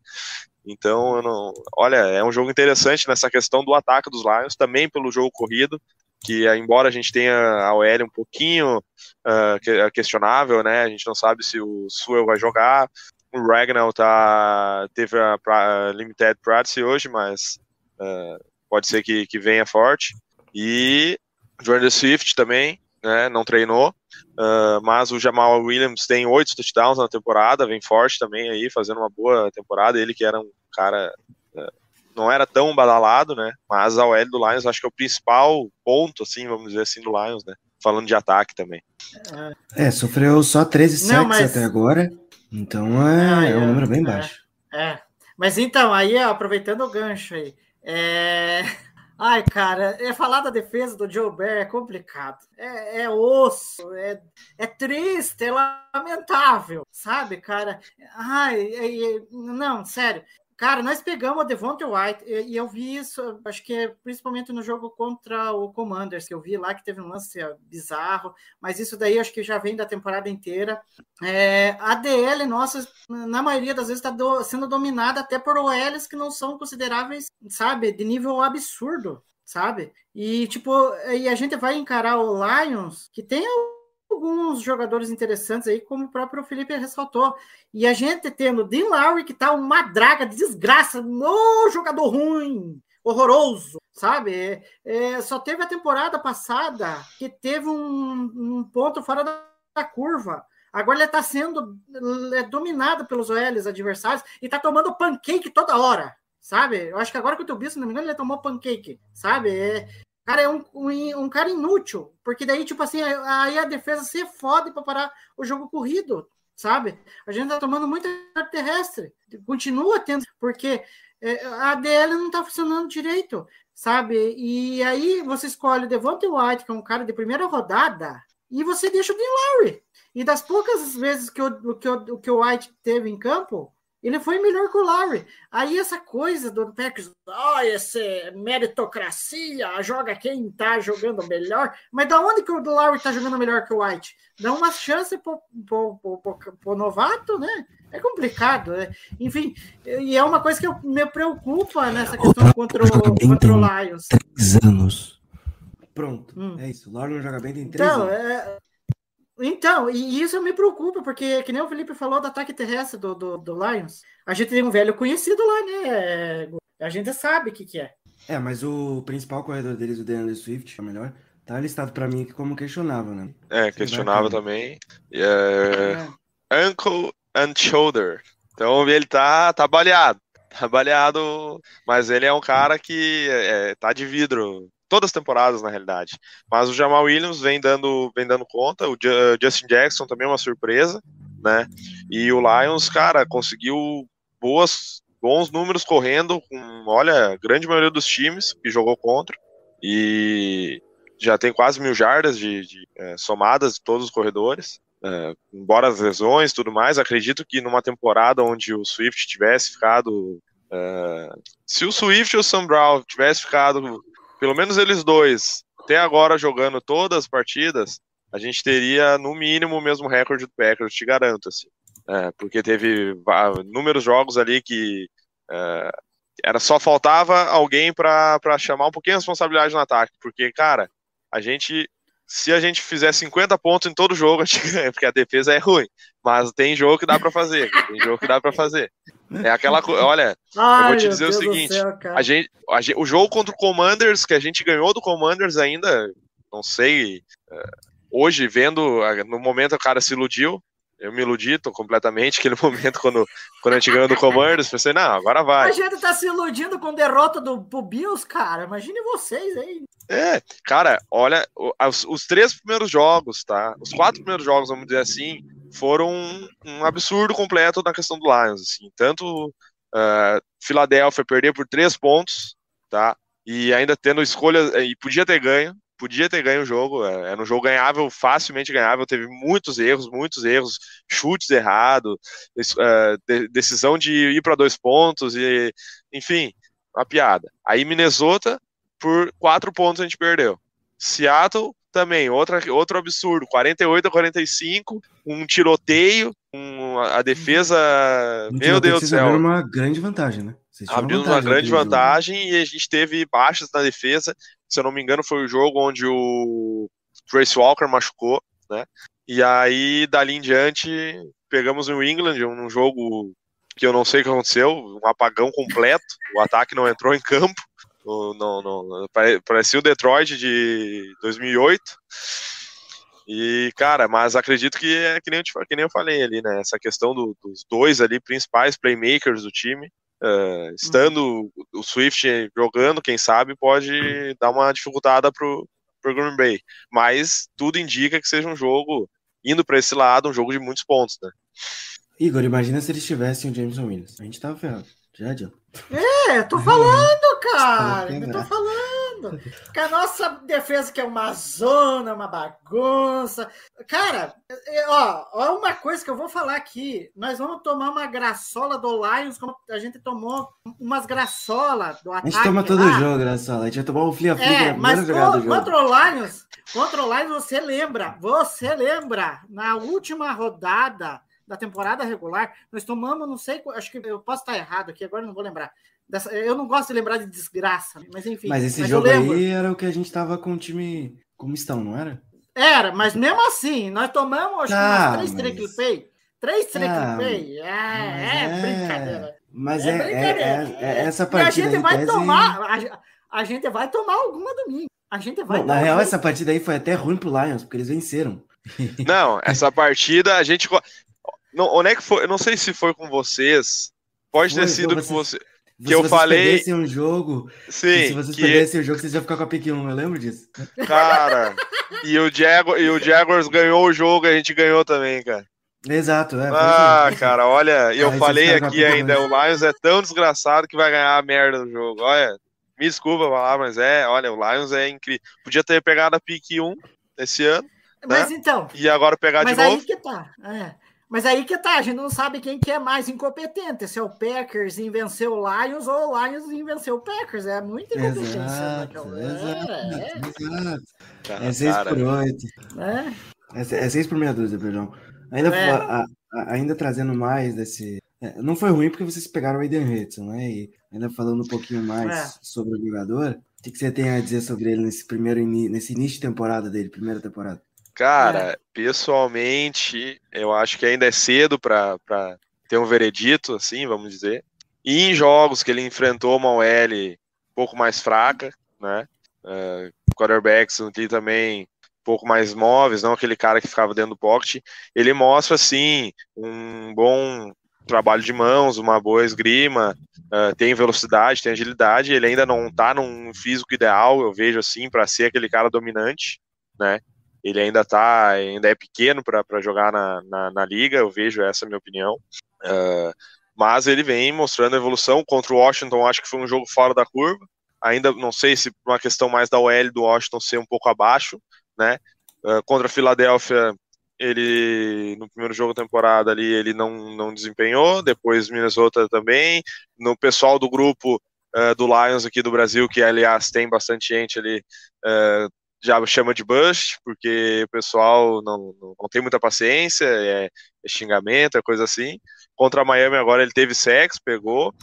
Então, não, olha, é um jogo interessante nessa questão do ataque dos Lions, também pelo jogo corrido, que eh, embora a gente tenha a OL um pouquinho ah, questionável, né? A gente não sabe se o Sewell vai jogar. O Ragnall tá, teve a, a limited practice hoje, mas ah, pode ser que, que venha forte. E Jordan Swift também, né? Não treinou. ah, mas o Jamal Williams tem oito touchdowns na temporada, vem forte também aí, fazendo uma boa temporada. Ele que era um cara ah, não era tão badalado, né? Mas a OL do Lions acho que é o principal ponto, assim, vamos dizer assim, do Lions, né? Falando de ataque também. É, sofreu só 13 Não, sacks mas- até agora. Então é, Ah, é um é, número bem é. baixo. É. Mas então, aí, aproveitando o gancho aí. É... Ai, cara, é falar da defesa do Joe Bear é complicado. É, é osso, é, é triste, é lamentável, sabe, cara? Ai, é- é- não, sério. Cara, nós pegamos o Devonta White e, eu vi isso, acho que é principalmente no jogo contra o Commanders, que eu vi lá que teve um lance bizarro, mas isso daí acho que já vem da temporada inteira. É, a DL nossa, na maioria das vezes, está sendo dominada até por OLs que não são consideráveis, sabe, de nível absurdo, sabe? E tipo, e a gente vai encarar o Lions, que tem alguns jogadores interessantes aí, como o próprio Felipe ressaltou. E a gente tendo Dean Lowry, que tá uma draga de desgraça, no jogador ruim, horroroso, sabe? É, é, só teve a temporada passada que teve um, um ponto fora da, da curva. Agora ele está sendo é, dominado pelos OLs adversários e está tomando pancake toda hora, sabe? Eu acho que agora que eu tô visto, se não me engano, ele tomou pancake, sabe? É, cara é um, um, um, cara inútil, porque daí, tipo assim, aí a defesa se fode para parar o jogo corrido, sabe? A gente tá tomando muita terrestre, continua tendo, porque é, a DL não tá funcionando direito, sabe? E aí você escolhe o White, que é um cara de primeira rodada, e você deixa o Dean Lowry. E das poucas vezes que o, que o, que o White teve em campo, Ele foi melhor que o Lowry. Aí essa coisa do Packers, oh, esse meritocracia, joga quem tá jogando melhor. Mas da onde que o Lowry tá jogando melhor que o White? Dá uma chance pro, pro, pro, pro, pro novato, né? É complicado. Né? Enfim, e é uma coisa que eu, me preocupa nessa questão contra o, contra o Lions. Três anos. Pronto, hum. é isso. O Lowry não joga bem tem três então, anos. É, então, e isso me preocupa, porque, que nem o Felipe falou do ataque terrestre do, do, do Lions, a gente tem um velho conhecido lá, né? A gente sabe o que, que é. É, mas o principal corredor deles, o DeAndre Swift, é o melhor, tá listado para mim como questionável, né? É, questionável também. É... é. Ankle and shoulder. Então ele tá, tá baleado. Tá baleado, mas ele é um cara que é, tá de vidro todas as temporadas, na realidade. Mas o Jamal Williams vem dando, vem dando conta, o Justin Jackson também é uma surpresa, né? E o Lions, cara, conseguiu boas, bons números correndo com, olha, a grande maioria dos times que jogou contra. E já tem quase mil jardas de, de é, somadas de todos os corredores. É, embora as lesões tudo mais, acredito que numa temporada onde o Swift tivesse ficado. É, se o Swift e o Sam Brown tivesse ficado pelo menos eles dois, até agora jogando todas as partidas, a gente teria no mínimo o mesmo recorde do Packers, te garanto, assim. É, porque teve inúmeros jogos ali que é, era só faltava alguém para chamar um pouquinho a responsabilidade no ataque, porque, cara, a gente se a gente fizer 50 pontos em todo jogo, a gente ganha, porque a defesa é ruim. Mas tem jogo que dá para fazer, tem jogo que dá para fazer. É aquela coisa, olha, Ai, eu vou te dizer o seguinte, céu, a gente, a gente, o jogo contra o Commanders, que a gente ganhou do Commanders ainda, não sei, é, hoje vendo, no momento o cara se iludiu, eu me iludi tô completamente aquele momento quando, quando a gente ganhou do Commanders, pensei, não, agora vai. A gente tá se iludindo com derrota do Bills, cara, imagine vocês aí. É, cara, olha, os, os, três primeiros jogos, tá? Os quatro primeiros jogos, vamos dizer assim, foram um, absurdo completo na questão do Lions, assim. Tanto uh, Filadélfia perder por três pontos, tá? E ainda tendo escolha, e podia ter ganho, podia ter ganho o jogo, é, era um jogo ganhável, facilmente ganhável, teve muitos erros, muitos erros, chutes errados, uh, decisão de ir para dois pontos, e enfim, uma piada. Aí Minnesota por quatro pontos a gente perdeu. Seattle também, outra, outro absurdo, 48 a 45, um tiroteio, um, a defesa, meu Deus do céu. uma grande vantagem, né? Abriu uma grande vantagem e a gente teve baixas na defesa. Se eu não me engano, foi o jogo onde o Trace Walker machucou, né? E aí, dali em diante, pegamos o New England, um jogo que eu não sei o que aconteceu, um apagão completo, o ataque não entrou em campo, no, no, no, parecia o Detroit de 2008. E, cara, mas acredito que é que nem eu, que nem eu falei ali, né? Essa questão do, dos dois ali principais playmakers do time. Uh, estando o Swift jogando, quem sabe, pode dar uma dificultada pro, pro Green Bay. Mas tudo indica que seja um jogo, indo para esse lado, um jogo de muitos pontos, né? Igor, imagina se eles tivessem o Jameson Williams. A gente tava ferrado. Já adianta. É, tô falando, cara. Eu tô falando. Que a nossa defesa que é uma zona, uma bagunça. Cara, é, ó, ó, uma coisa que eu vou falar aqui. Nós vamos tomar uma graçola do Lions, como a gente tomou umas graçolas do ataque. A gente toma todo lá. jogo, graçola. A gente vai tomar um flia flia é, mas contra o Lions, contra o Lions, você lembra, você lembra, na última rodada da temporada regular, nós tomamos, não sei, acho que eu posso estar errado aqui, agora não vou lembrar. Dessa, eu não gosto de lembrar de desgraça, mas enfim. Mas esse mas jogo aí era o que a gente tava com o time como estão, não era? Era, mas mesmo assim, nós tomamos acho ah, três mas... trick pay. Três trick ah. É, é, é, brincadeira. Mas é, é, brincadeira. É, é, essa partida. E a gente vai tese... tomar. A, a, gente vai tomar alguma domingo. A gente vai. Não, na real, essa partida aí foi até ruim pro Lions, porque eles venceram. Não, essa partida a gente. Não, onde é que foi? Eu não sei se foi com vocês. Pode foi, ter sido com você. Que eu falei. Se um jogo. Sim. Se vocês que... perdessem o jogo, vocês iam ficar com a pick 1, eu lembro disso. Cara, e o, Jaguar, e o Jaguars ganhou o jogo, a gente ganhou também, cara. Exato, é. Ah, cara, olha, eu falei aqui ainda, o Lions é tão desgraçado que vai ganhar a merda do jogo. Olha, me desculpa falar, mas é, olha, o Lions é incrível. Podia ter pegado a pick 1 esse ano. Mas né? então. E agora pegar de novo. Aí tá. É. Mas aí que tá, a gente não sabe quem que é mais incompetente, se é o Packers em vencer o Lions ou o Lions em vencer o Packers. É muita incompetência. Exato, né? exato, É, exato. Cara, É 6 cara, por 8. é, É, é 6 por meia dúzia, perdão. Ainda, É. a- a- ainda trazendo mais desse. é, não foi ruim porque vocês pegaram o Aiden Hudson, né? E ainda falando um pouquinho mais É. sobre o jogador, o que, que você tem a dizer sobre ele nesse primeiro ini- nesse início de temporada dele, primeira temporada? Cara, pessoalmente, eu acho que ainda é cedo para ter um veredito, assim, vamos dizer. E em jogos que ele enfrentou uma OL um pouco mais fraca, né? Uh, quarterbacks ali também um pouco mais móveis, não aquele cara que ficava dentro do pocket. Ele mostra, assim, um bom trabalho de mãos, uma boa esgrima, uh, tem velocidade, tem agilidade. Ele ainda não tá num físico ideal, eu vejo assim, para ser aquele cara dominante, né? Ele ainda tá, ainda é pequeno para jogar na, na, na, liga, eu vejo essa é minha opinião. Uh, mas ele vem mostrando evolução contra o Washington, acho que foi um jogo fora da curva. Ainda não sei se uma questão mais da OL do Washington ser um pouco abaixo, né? Uh, contra a Filadélfia, ele no primeiro jogo da temporada ali ele não, não desempenhou, depois Minnesota também. No pessoal do grupo uh, do Lions aqui do Brasil, que aliás tem bastante gente ali, uh, já chama de bust, porque o pessoal não, não, não tem muita paciência, é, é, xingamento, é coisa assim. Contra a Miami agora ele teve sexo, pegou.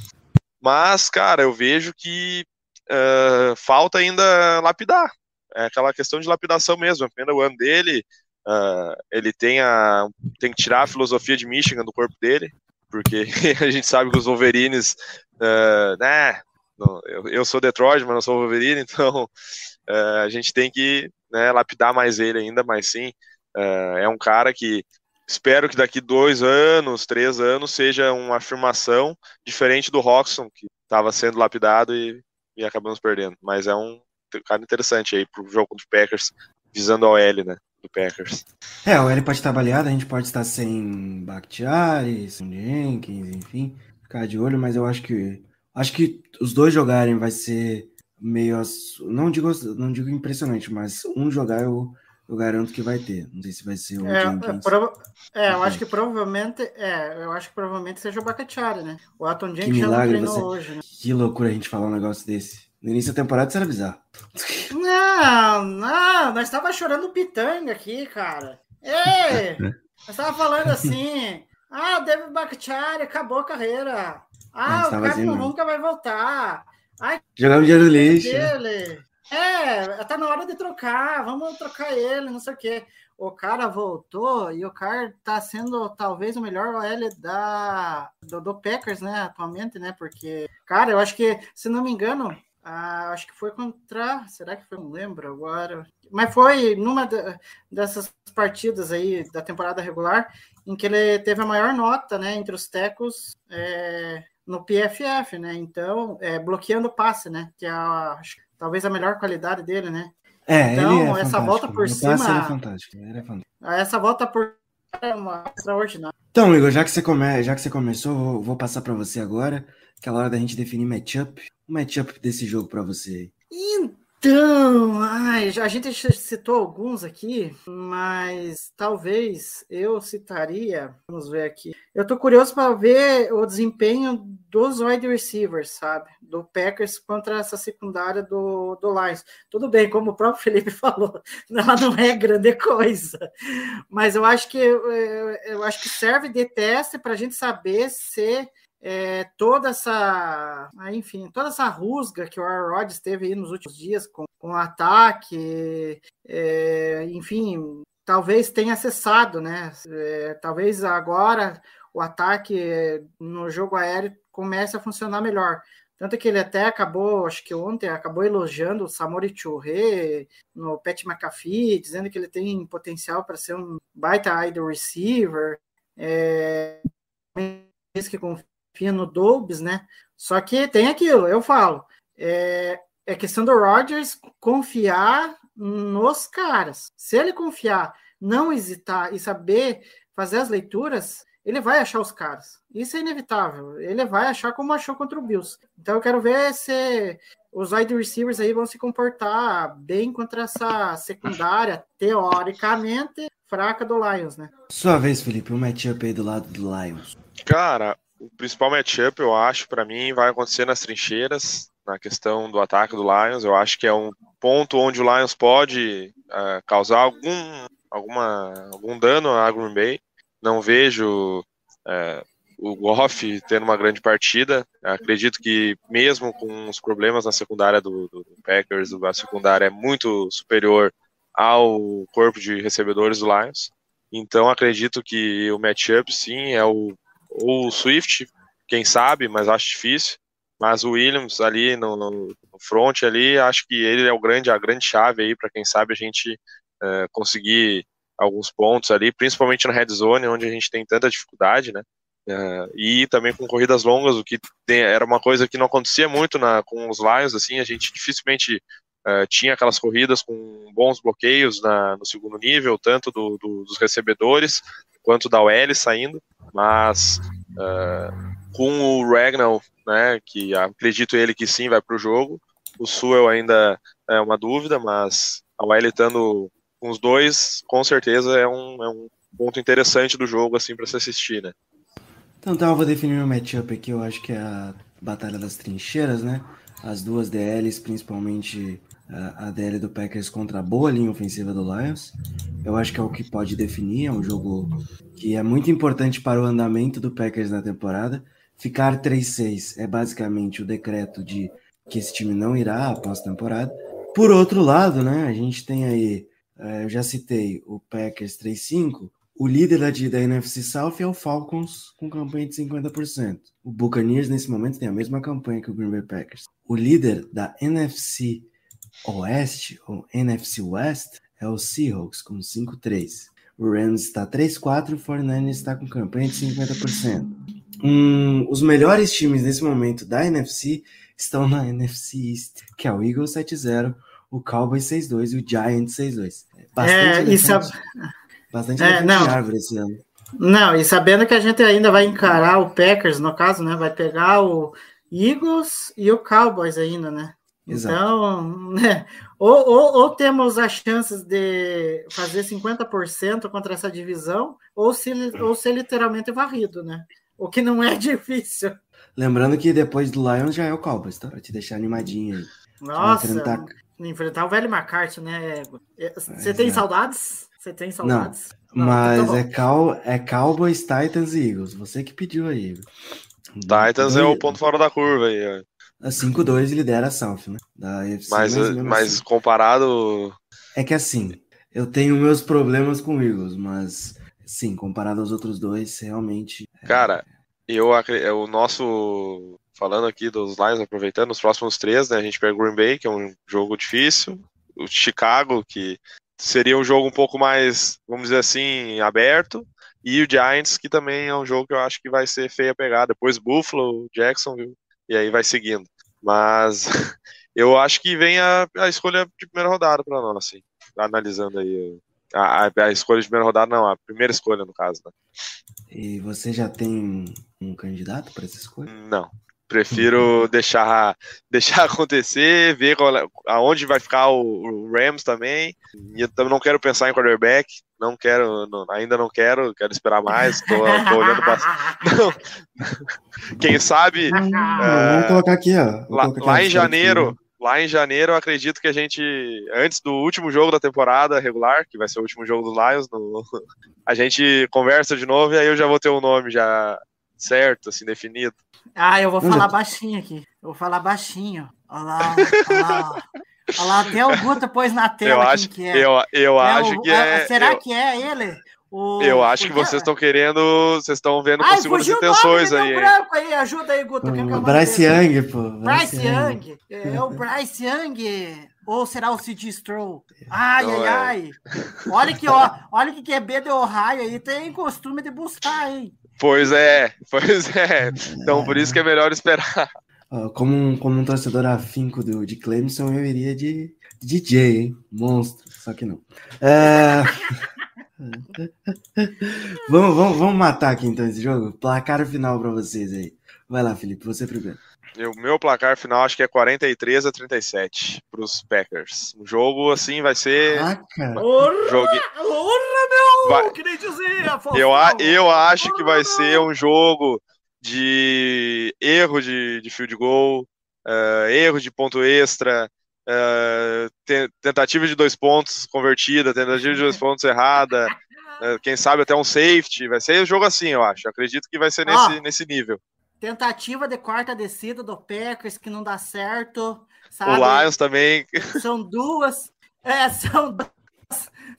Mas, cara, eu vejo que uh, falta ainda lapidar. É aquela questão de lapidação mesmo. O ano dele, uh, ele tem, a, tem que tirar a filosofia de Michigan do corpo dele, porque a gente sabe que os Wolverines, uh, né, eu, eu sou Detroit, mas não sou Wolverine, então Uh, a gente tem que né, lapidar mais ele ainda, mas sim, uh, é um cara que espero que daqui dois anos, três anos, seja uma afirmação diferente do Roxon, que estava sendo lapidado e, e, acabamos perdendo. Mas é um cara interessante aí pro jogo do Packers, visando a OL, né? Do Packers. É, a OL pode estar baleada, a gente pode estar sem Bakhtiari, sem Jenkins, enfim, ficar de olho, mas eu acho que acho que os dois jogarem vai ser meio. Não digo, não digo impressionante, mas um jogar eu, eu garanto que vai ter. Não sei se vai ser o é, Jenkins. Prova... É, eu acho que provavelmente. É, eu acho que provavelmente seja o Bacatiari, né? O Aton Que Jenkins não milagre treinou você. hoje, né? Que loucura a gente falar um negócio desse. No início da temporada isso era bizarro. Não, não, nós tava chorando pitanga aqui, cara. Ei! nós tava falando assim. Ah, David Bakhtiari acabou a carreira. Ah, o cara assim, nunca vai voltar. Ai, Jogar o dinheiro no lixo. dele. É, tá na hora de trocar, vamos trocar ele, não sei o quê. O cara voltou e o cara tá sendo talvez o melhor OL da, do, do Packers, né, atualmente, né, porque, cara, eu acho que, se não me engano, ah, acho que foi contra, será que foi, não lembro agora, mas foi numa de- dessas partidas aí da temporada regular em que ele teve a maior nota, né, entre os tecos é, no PFF, né, então, é, bloqueando passe, né, que é a, que talvez a melhor qualidade dele, né, É, Então, ele é essa fantástico. volta por cima- é é essa volta por é uma extraordinária. Então, Igor, já que você, come... já que você começou, vou, vou passar para você agora. Aquela hora da gente definir matchup. O matchup desse jogo para você. Então, ai, já- a gente citou alguns aqui, mas talvez eu citaria. Vamos ver aqui. Eu tô curioso para ver o desempenho dos wide receivers, sabe? Do Packers contra essa secundária do, do Lions. Tudo bem, como o próprio Felipe falou, ela não é grande coisa, mas eu acho que eu, eu acho que serve de teste para a gente saber se é, toda essa, ah, enfim, toda essa rusga que o Aaron Rodgers teve aí nos últimos dias com, com o ataque, é, enfim, talvez tenha cessado, né? É, talvez agora o ataque no jogo aéreo comece a funcionar melhor. Tanto que ele até acabou, acho que ontem, acabou elogiando o Samori Churré no Pat McAfee, dizendo que ele tem potencial para ser um baita wide receiver. É, que confia no Dobbs, né? Só que tem aquilo, eu falo, é, é questão do Rodgers confiar nos caras. Se ele confiar, não hesitar e saber fazer as leituras, ele vai achar os caras. Isso é inevitável. Ele vai achar como achou contra o Bills. Então eu quero ver se os wide receivers aí vão se comportar bem contra essa secundária, teoricamente, fraca do Lions, né? Sua vez, Felipe, o um matchup aí do lado do Lions. Cara, o principal matchup, eu acho, para mim, vai acontecer nas trincheiras, na questão do ataque do Lions. Eu acho que é um ponto onde o Lions pode uh, causar algum, alguma, algum dano à Green Bay. Não vejo uh, o Goff tendo uma grande partida. Acredito que, mesmo com os problemas na secundária do, do Packers, a secundária é muito superior ao corpo de recebedores do Lions. Então, acredito que o matchup, sim, é o, o Swift, quem sabe, mas acho difícil. Mas o Williams ali no, no, front ali, acho que ele é o grande, a grande chave aí para quem sabe a gente é, conseguir alguns pontos ali, principalmente na red zone, onde a gente tem tanta dificuldade, né? É, e também com corridas longas, o que tem, era uma coisa que não acontecia muito na, com os Lions, assim, a gente dificilmente é, tinha aquelas corridas com bons bloqueios na, no segundo nível, tanto do, do, dos recebedores quanto da OL saindo, mas é, com o Ragnall, né, que acredito ele que sim vai para o jogo, o Suel ainda é uma dúvida, mas a OL estando com os dois, com certeza é um, é um ponto interessante do jogo assim para se assistir, né? Então tá, eu vou definir meu matchup aqui, eu acho que é a Batalha das Trincheiras, né? As duas DLs, principalmente a, DL do Packers contra a boa linha ofensiva do Lions. Eu acho que é o que pode definir, é um jogo que é muito importante para o andamento do Packers na temporada. Ficar 3-6 é basicamente o decreto de que esse time não irá após a temporada. Por outro lado, né, a gente tem aí, é, eu já citei o Packers 3-5, o líder da, da NFC South é o Falcons, com campanha de 50%. O Buccaneers, nesse momento, tem a mesma campanha que o Green Bay Packers. O líder da NFC Oeste, ou NFC West, é o Seahawks, com 5-3. O Rams está 3-4 e o 49ers está com campanha de 50%. Um, os melhores times nesse momento da NFC estão na NFC East, que é o Eagles 7-0, o Cowboys 6-2 e o Giants 6-2. Bastante é, isso é... Bastante é, não. árvore esse ano. Não, e sabendo que a gente ainda vai encarar o Packers, no caso, né? Vai pegar o Eagles e o Cowboys ainda, né? Exato. Então, né? Ou, ou, ou, temos as chances de fazer 50% contra essa divisão, ou se, ou ser literalmente varrido, né? O que não é difícil. Lembrando que depois do Lions já é o Cowboys, tá? Pra te deixar animadinho aí. Nossa, enfrentar... enfrentar o velho McCarthy, né? Você tem saudades? Você tem saudades? Não, mas tá é, Cow é Cowboys, Titans e Eagles. Você que pediu aí. Titans é o ponto fora da curva aí. A 5-2 lidera a South, né? Da UFC, mas, mas, mas assim. comparado. É que assim, eu tenho meus problemas com o Eagles, mas sim, comparado aos outros dois, realmente. É... Cara, eu é o nosso. Falando aqui dos Lions, aproveitando, os próximos três, né? A gente pega o Green Bay, que é um jogo difícil. O Chicago, que seria um jogo um pouco mais, vamos dizer assim, aberto. E o Giants, que também é um jogo que eu acho que vai ser feia a pegar. Depois Buffalo, Jacksonville, e aí vai seguindo. Mas eu acho que vem a, a escolha de primeira rodada para nós, assim, analisando aí. A, a, escolha de primeira rodada, não, a primeira escolha, no caso. Né? E você já tem um candidato para essa escolha? Não. Prefiro deixar, deixar acontecer, ver qual, é, aonde vai ficar o, o, Rams também. E eu não quero pensar em quarterback, não quero, não, ainda não quero, quero esperar mais. Tô, tô olhando bastante. Quem sabe. é, vamos colocar aqui, ó. Lá, colocar lá em janeiro, aqui. lá em janeiro, eu acredito que a gente, antes do último jogo da temporada regular, que vai ser o último jogo do Lions, no, a gente conversa de novo e aí eu já vou ter o um nome já certo, assim, definido. Ah, eu vou falar baixinho aqui. Eu vou falar baixinho. Olha lá, olha lá. Olha lá, até o Guto pôs na tela eu acho, que é. Eu, eu é acho o, que é. Será eu, que é ele? O, eu acho que vocês estão querendo. Vocês estão vendo com segundas intenções aí. Branco aí. Ajuda aí, Guto. que é Bryce Young, pô. Bryce, Bryce Young. É, o Bryce Young. Ou será o Cid Stroll? Ai, ai, é. ai. Olha que, ó, olha que QB de Ohio aí tem costume de buscar, hein? Pois é, pois é. Então por isso que é melhor esperar. Como um, como um torcedor afinco do, de Clemson, eu iria de, de DJ, hein? Monstro, só que não. É... vamos, vamos, vamos matar aqui então esse jogo. Placar final para vocês aí. Vai lá, Felipe, você primeiro. O meu placar final acho que é 43 a 37 para os Packers. O jogo, assim, vai ser. Caraca. Porra, Jogue... porra, meu! Vai- Que nem dizer. Eu, a- eu acho que vai ser um jogo de erro de, de field goal, eh, erro de ponto extra, eh, te- tentativa de dois pontos convertida, tentativa de dois pontos errada, eh, quem sabe até um safety. Vai ser jogo assim, eu acho. Eu acredito que vai ser nesse, Ó. nesse nível. Tentativa de quarta descida do Packers que não dá certo, O sabe? Lions também. São duas, é, são duas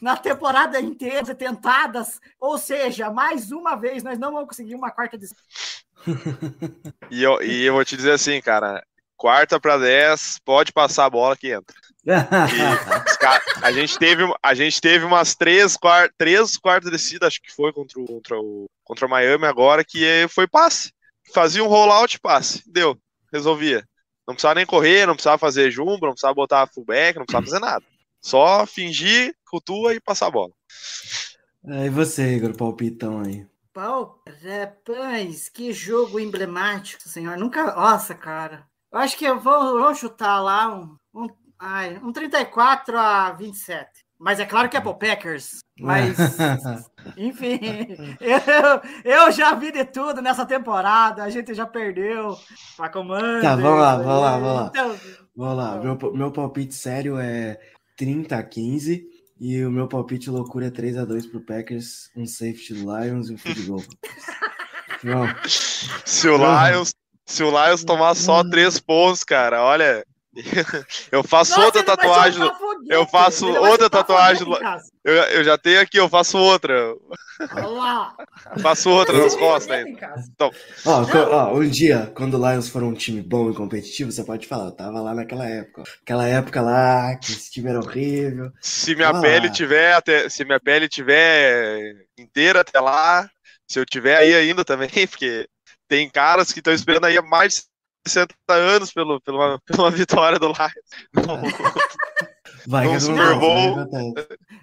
na temporada inteira tentadas, ou seja, mais uma vez nós não vamos conseguir uma quarta descida. E eu, e eu vou te dizer assim, cara. Quarta para 10, pode passar a bola que entra. A, gente teve, a gente teve umas três, quar, três quartas descidas, acho que foi contra o, contra o contra o Miami agora, que foi passe. Fazia um rollout passe. Deu. Resolvia. Não precisava nem correr, não precisava fazer jumbo, não precisava botar fullback, não precisava fazer nada. Só fingir, cultua e passar a bola. e você, Igor, palpitão aí. Pau, rapaz, que jogo emblemático, senhor. Nunca. Nossa, cara. Eu acho que eu vou, vou chutar lá um, um, ai, um 34 a 27. Mas é claro que é pro Packers. Mas, enfim, eu, eu já vi de tudo nessa temporada. A gente já perdeu pra comando. Tá, vamos lá, vamos lá, vamos lá. Então, Vamos lá, meu, meu palpite sério é 30 a 15 e o meu palpite loucura é 3 a 2 pro Packers, um safety do Lions e um field goal. Vamos. Se o Lions, se o Lions tomar só três pontos, cara, olha. Eu faço Nossa, outra tatuagem. eu faço outra tatuagem. Eu, eu já tenho aqui, eu faço outra. Olha lá. Faço outra nas costas ainda. Ó, ó, um dia, quando o Lions for um time bom e competitivo, você pode falar, eu tava lá naquela época. Aquela época lá, que esse time era horrível. Se minha Ah. pele tiver até, se minha pele tiver inteira até lá, se eu tiver aí ainda também, porque tem caras que estão esperando aí há mais 60 anos pelo, pela, pela vitória do Lions. Vai, que Super Bowl.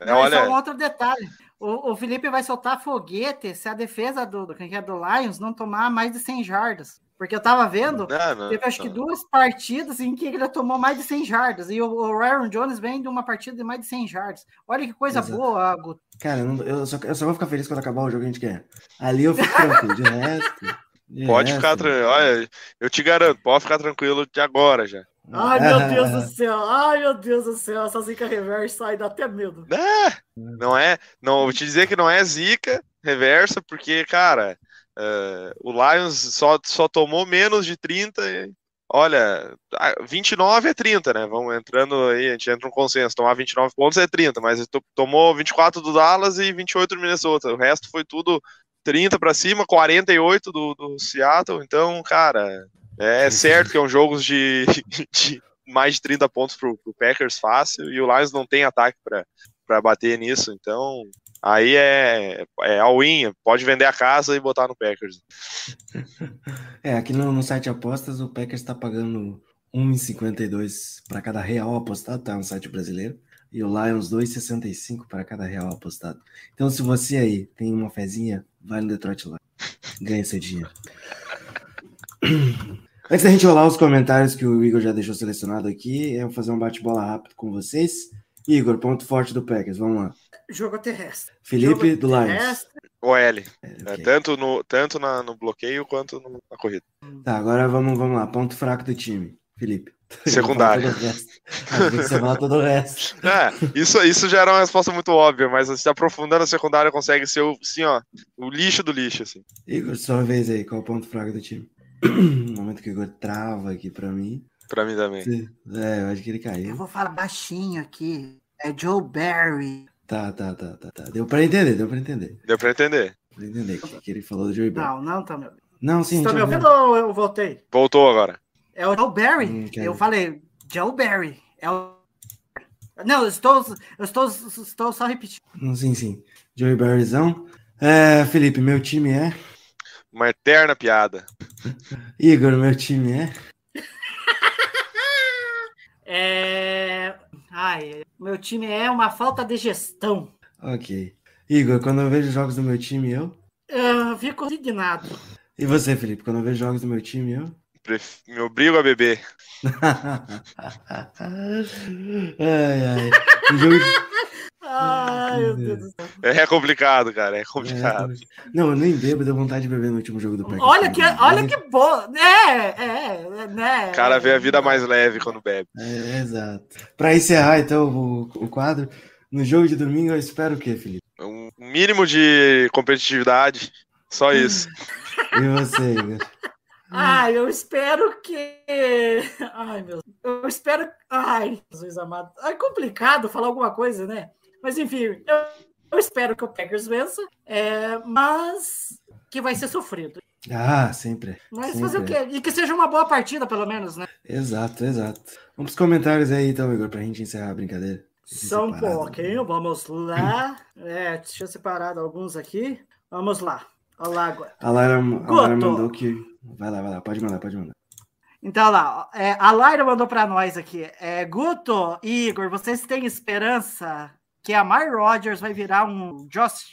É, Não, olha, só um outro detalhe. O, o Felipe vai soltar foguete se a defesa do, do, é do Lions não tomar mais de 100 jardas. Porque eu tava vendo, não, não, teve acho que não. duas partidas em que ele tomou mais de 100 jardas. E o, o Aaron Jones vem de uma partida de mais de 100 jardas. Olha que coisa Exato. boa, Guto. Cara, eu, não- eu só, eu só vou ficar feliz quando acabar o jogo que a gente quer. Ali eu fico tranquilo, de resto. De Pode ficar tranquilo. Olha, eu te garanto, pode ficar tranquilo de agora já. Ai, meu Deus do céu. Ai, meu Deus do céu. Essa zica reversa sai, dá até medo. É, não é, não, vou te dizer que não é zica reversa, porque, cara, eh, o Lions só, só tomou menos de 30. e, Olha, ah, 29 é 30, né? Vamos entrando aí, a gente entra no consenso. Tomar 29 pontos é 30, mas to- tomou 24 do Dallas e 28 do Minnesota. O resto foi tudo 30 para cima, 48 do, do Seattle. Então, cara, é certo que é um jogo de, de mais de 30 pontos pro, pro Packers fácil e o Lions não tem ataque para bater nisso. Então, aí é, é all-in, pode vender a casa e botar no Packers. É, aqui no, no site apostas o Packers está pagando 1,52 para cada real apostado, tá? No site brasileiro. E o Lions 2,65 para cada real apostado. Então, se você aí tem uma fezinha, vai no Detroit Lions. Ganha seu dinheiro. Antes da gente rolar os comentários que o Igor já deixou selecionado aqui, eu vou fazer um bate-bola rápido com vocês. Igor, ponto forte do Packers, vamos lá. Jogo terrestre. Felipe Jogo do Lions. terrestre. O L, né, Ok. tanto, no, tanto na- no bloqueio quanto no- na corrida. Tá, agora vamos, vamos lá. Ponto fraco do time. Felipe. Eu falar todo o resto. Tem que você falar todo o resto. É, isso, isso já era uma resposta muito óbvia, mas se aprofundando a secundária consegue ser o, assim, ó, o lixo do lixo, assim. Igor, sua vez aí. Qual é o ponto fraco do time? No momento que o Igor trava aqui pra mim. Pra mim também. É, eu acho que ele Eu caiu. vou falar baixinho aqui. É Joe Barry. Tá, tá, tá, tá, tá. Deu pra entender, deu pra entender. Deu pra entender. Deu pra entender o que, que ele falou do Joey Bell. Não, não tá me ouvindo. Não, sim, Você tá me eu ouvindo ou eu voltei? Voltou agora. É o Joe Barry. Hum, eu falei, Joe Barry. É o... Não, eu estou, eu estou, estou só repetindo. Não, sim, sim. Joey Barryzão. É, Felipe, meu time é. Uma eterna piada. Igor, meu time é. É... Ai, meu time é uma falta de gestão. Ok. Igor, quando eu vejo jogos do meu time, eu. Eu fico indignado. E você, Felipe, quando eu vejo jogos do meu time, eu. Pref- Me obrigo a beber. ai, ai. Ai, meu Deus do céu. É complicado, cara. É complicado. Não, eu nem bebo, deu vontade de beber no último jogo do Packers. Olha que, olha que bom. É, é, né? O cara vê a vida mais leve quando bebe. É, exato. Pra encerrar, então, o, o quadro, no jogo de domingo, eu espero o quê, Felipe? Um mínimo de competitividade. Só isso. E você, Igor? Ai, eu espero que. Ai, meu. Eu espero. Ai, Jesus amado. É complicado falar alguma coisa, né? Mas enfim, eu, eu espero que o Packers vença, é, mas que vai ser sofrido. Ah, sempre. Mas sempre. fazer o quê? E que seja uma boa partida, pelo menos, né? Exato, exato. Vamos pros comentários aí, então, Igor, pra gente encerrar a brincadeira. Só um Separado. pouquinho, vamos lá. É, deixa eu separar alguns aqui. Vamos lá. Olha lá agora. A Lara, a Guto. mandou que. Vai lá, vai lá, pode mandar, pode mandar. Então lá, é, a Laira mandou para nós aqui. É, Guto e Igor, vocês têm esperança que a Mary Rogers vai virar um Josh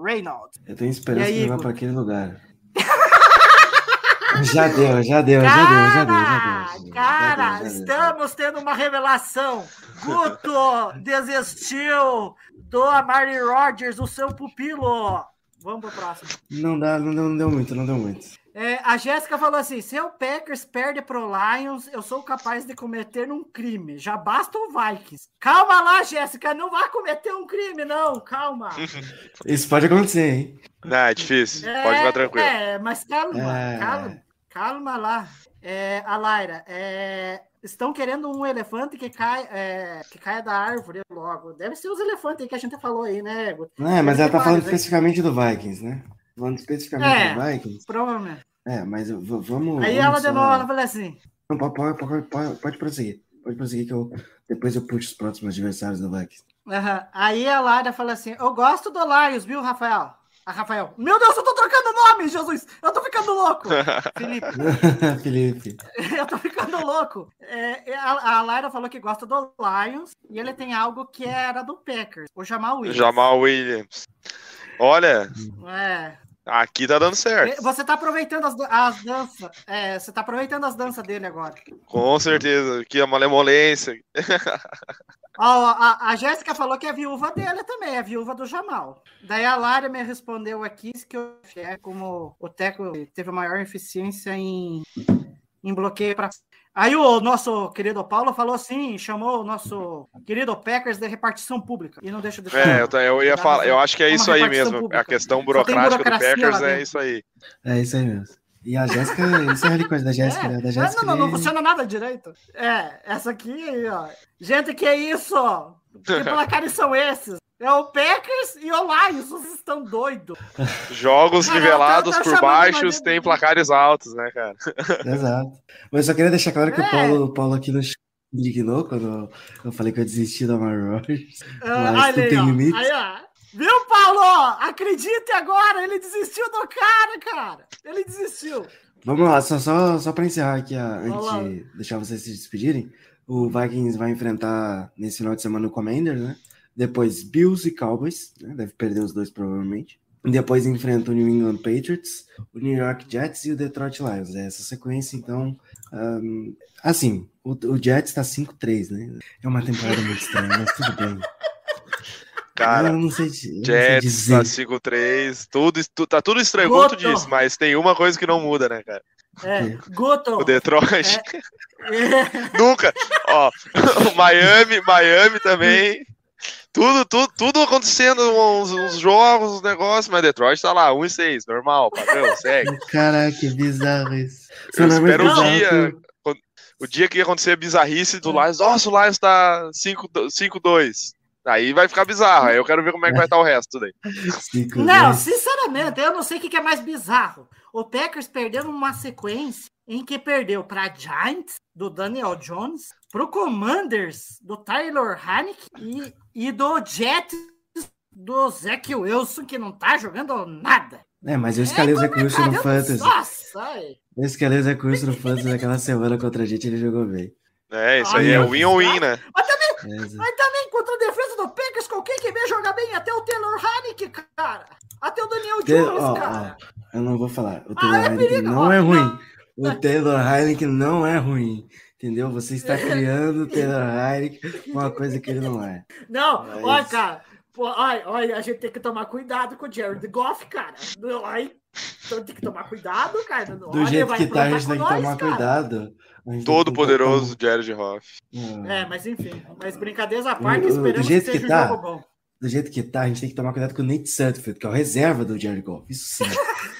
Reynolds? Eu tenho esperança aí, de levar pra aquele lugar. já deu, já deu, já deu, já deu, já Cara, deu. cara, já deu, já estamos tendo uma revelação. Guto desistiu do Amari Rogers, o seu pupilo. Vamos pro próximo. Não dá, não deu, não deu muito, não deu muito. É, a Jéssica falou assim: se o Packers perde pro Lions, eu sou capaz de cometer um crime. Já basta o Vikings. Calma lá, Jéssica, não vai cometer um crime, não. Calma. Isso pode acontecer, hein? Não, é difícil. Pode ficar tranquilo. É, mas calma, É. calma, calma lá. É, a Laira, é, estão querendo um elefante que, cai, é, que caia da árvore logo. Deve ser os elefantes aí que a gente falou aí, né, Guto? É, mas ela tá falando especificamente do Vikings, né? Falando especificamente É. do Vikings. Provavelmente. É, mas vamos. Aí vamos ela só- de novo, ela falou assim: Não, pode, pode, pode, pode, prosseguir. Pode prosseguir que eu depois eu puxo os próximos adversários do Vikings. Aham. Aí a Lara fala assim: Eu gosto do Lions, viu, Rafael? A Rafael, meu Deus, eu tô trocando nome, Jesus! Eu tô ficando louco! Felipe, Felipe. eu tô ficando louco. É, a, a Lara falou que gosta do Lions e ele tem algo que era do Packers, o Jamal Williams. Jamal Williams. Olha, É. aqui tá dando certo. Você tá aproveitando as, as danças. É, você tá aproveitando as danças dele agora. Com certeza. Aqui a malemolência. Ó, a, a Jéssica falou que é viúva dele também, é viúva do Jamal. Daí a Lara me respondeu aqui que o é como o Teco teve maior eficiência em, em bloqueio para. Aí o nosso querido Paulo falou assim, chamou o nosso querido Packers de repartição pública. E não deixa de É, eu, eu ia falar, eu acho que é isso aí mesmo. pública. A questão burocrática do Packers é isso aí. É isso aí mesmo. E a Jéssica, isso é a coisa da Jéssica, É, né? Da não, Jéssica. não, não, não funciona nada direito. É, essa aqui, ó. Gente, que é isso? Que placares são esses? É o Packers e o Lions, vocês estão doidos. Jogos Cara, nivelados tá- tá por baixos têm placares altos, né, cara? Exato. Mas eu só queria deixar claro que É. o Paulo, o Paulo aqui nos indignou quando eu falei que eu desisti da Amari Rogers. Ah, Mas aí, tem ó. limite. Aí, ó. Viu, Paulo? Acredite agora, ele desistiu do cara, cara. Ele desistiu. Vamos lá, só, só, só para encerrar aqui, a- antes lá. de deixar vocês se despedirem, o Vikings vai enfrentar nesse final de semana o Commanders, né? Depois Bills e Cowboys, né? deve perder os dois provavelmente. Depois enfrenta o New England Patriots, o New York Jets e o Detroit Lions. É essa sequência, então. ahn, assim, o, o Jets tá 5-3, né? É uma temporada muito estranha, mas tudo bem. Cara, eu não sei, eu não sei Jets dizer. tá 5-3, tudo, tu- tá tudo estranho, como tu disse, mas tem uma coisa que não muda, né, cara? É, Guto. O Detroit É, nunca. Ó, o Miami, Miami também. Tudo, tudo, tudo acontecendo, uns, uns jogos, uns negócios, mas Detroit tá lá, 1 e 6, normal, padrão, segue. Caraca, que bizarro isso. Eu espero o bizarro dia, que- O dia que ia acontecer a bizarrice do Lions, nossa, o Lions tá 5-2. Aí vai ficar bizarro, aí eu quero ver como é que vai estar o resto tudo aí. Cinco, Não, sinceramente, eu não sei o que é mais bizarro. O Packers perdeu uma sequência em que perdeu para Giants, do Daniel Jones, pro Commanders, do Tyler Haneke e, e do Jets, do Zach Wilson, que não tá jogando nada. É, mas eu escalei o Zé Curso no Cara, Fantasy. Nossa! Eu escalei o Zé Curso no Fantasy naquela semana contra a gente, ele jogou bem. É, isso aí é Olha, win ou win, né? Mas também, É, mas também contra a defesa do Packers, qualquer que vem jogar bem, até o Taylor Haneke, cara. Taylor, Jones, ó, cara. ó, eu não vou falar. O Ah, Taylor é Heineken perigo, não ó, é não. ruim. O Taylor Heineken não é ruim. Entendeu? Você está criando o Taylor Heineken uma coisa que ele não é. Não, Mas- olha, cara. Olha, olha, a gente tem que tomar cuidado com o Jared Goff, cara. Olha, então tem que tomar cuidado, cara. Do Olha, jeito vai que tá, a gente tem que nós, tomar cara. cuidado. Todo poderoso Jared Hoff. tomar- É, mas enfim. Mas brincadeiras à parte, do esperamos jeito que que seja tá. um jogo bom. Do jeito que tá, a gente tem que tomar cuidado com o Nate Sutfield, que é o reserva do Jared Goff. Isso sim.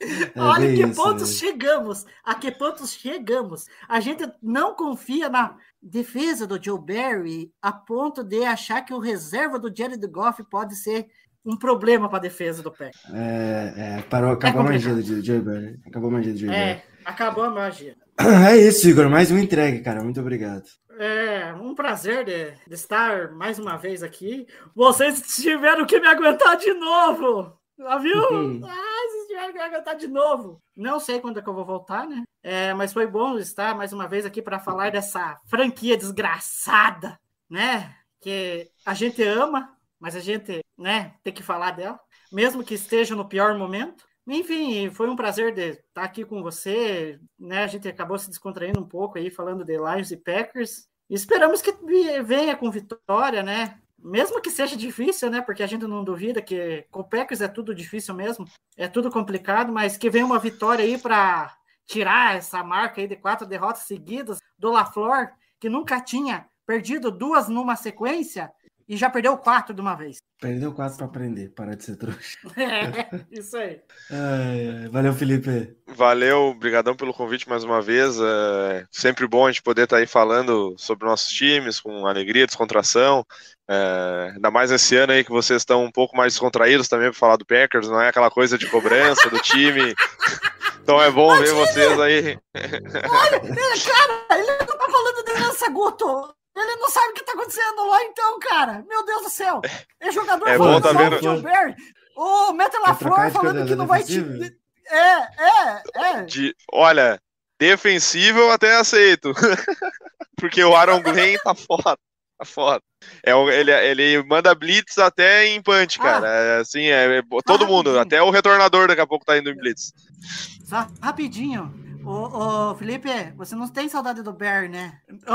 É Olha que isso, pontos né? chegamos. A que pontos chegamos. A gente não confia na defesa do Joe Barry a ponto de achar que o reserva do Jared Goff pode ser um problema para a defesa do Packers. É, é, parou, acabou a magia do Joe Barry. Acabou a magia do Joe É, acabou a magia. Barry. É isso, Igor. Mais um entregue, cara. Muito obrigado. É um prazer de, de estar mais uma vez aqui. Vocês tiveram que me aguentar de novo. Viu? ah, tiveram que me aguentar de novo. Não sei quando é que eu vou voltar, né? É, mas foi bom estar mais uma vez aqui para falar dessa franquia desgraçada, né? Que a gente ama, mas a gente, né, tem que falar dela, mesmo que esteja no pior momento. Enfim, foi um prazer estar aqui com você, né? A gente acabou se descontraindo um pouco aí, falando de Lions e Packers. Esperamos que venha com vitória, né? Mesmo que seja difícil, né? Porque a gente não duvida que com Packers é tudo difícil mesmo, é tudo complicado, mas que venha uma vitória aí para tirar essa marca aí de quatro derrotas seguidas do LaFleur, que nunca tinha perdido duas numa sequência e já perdeu quatro de uma vez. Perdeu quase pra aprender. Parar de ser trouxa. É, isso aí. Ai, ai. Valeu, Felipe. Valeu, obrigadão pelo convite mais uma vez. É sempre bom a gente poder estar aí falando sobre nossos times com alegria, descontração. É, ainda mais esse ano aí que vocês estão um pouco mais descontraídos também para falar do Packers, não é aquela coisa de cobrança do time. Então é bom ver vocês aí. Cara, ele não tá falando de herança, Guto. Ele não sabe o que tá acontecendo lá, então, cara. Meu Deus do céu. É jogador É bom tá vendo? O Metal trocar LaFleur falando que não vai te... É, é, é. De, olha, defensivo eu até aceito. Porque o Aaron Glenn tá foda. Tá foda. É, o- ele, ele manda blitz até em punch, cara. É, assim, é, é- todo mundo, rapidinho. até o retornador daqui a pouco tá indo em blitz. Só rapidinho. Ô, ô, Felipe, você não tem saudade do Barry, né?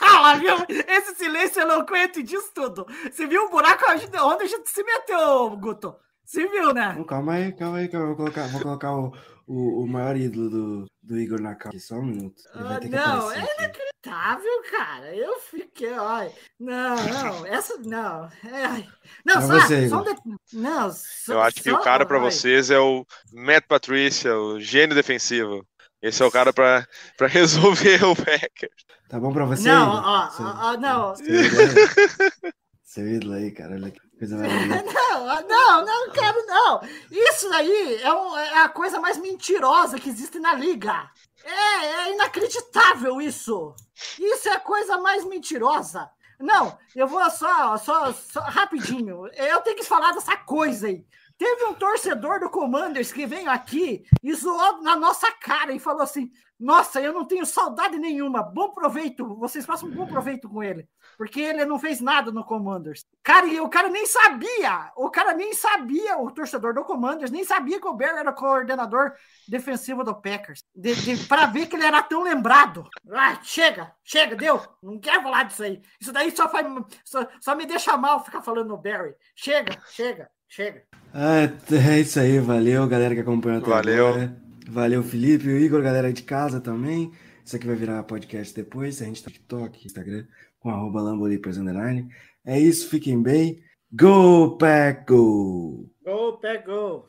Ah, lá, viu? Esse silêncio eloquente diz tudo. Você viu o buraco onde a gente se meteu, Guto? Você viu, né? Calma aí, calma aí, calma aí. Vou colocar, vou colocar o, o, o maior ídolo do, do Igor na calma. Só um minuto. Ah, não, aparecer é aqui. inacreditável, cara. Eu fiquei, olha. Não, não, essa não. É, não, só, você, só um Não, só, Eu acho que só- o cara pra ai. vocês é o Matt Patricia, o gênio defensivo. Esse é o cara pra, pra resolver o Packers. Tá bom pra você? Não, Igor? ó, ó, ó, não. Seu ídolo aí. Cara. Olha que coisa maravilhosa. Não, ah, não, não, cara, não. Isso aí é, um- é a coisa mais mentirosa que existe na liga. É, é inacreditável isso. Isso é a coisa mais mentirosa. Não, eu vou só, só, só rapidinho. Eu tenho que falar dessa coisa aí. Teve um torcedor do Commanders que veio aqui e zoou na nossa cara e falou assim: Nossa, eu não tenho saudade nenhuma. Bom proveito, vocês façam um bom proveito com ele. Porque ele não fez nada no Commanders. Cara, e o cara nem sabia. O cara nem sabia, o torcedor do Commanders, nem sabia que o Bear era coordenador defensivo do Packers. De, de, para ver que ele era tão lembrado. Ah, chega, chega, deu. Não quero falar disso aí. Isso daí só, faz, só, só me deixa mal ficar falando no Barry. Chega, chega, chega. Ah, é isso aí, valeu, galera que acompanhou até Valeu. agora. Valeu, Felipe, o Igor, galera de casa também. Isso aqui vai virar podcast depois. A gente tá no TikTok, Instagram, com arroba Lambolipers Underline. É isso, fiquem bem. Go, Pack, go! Go, pegou.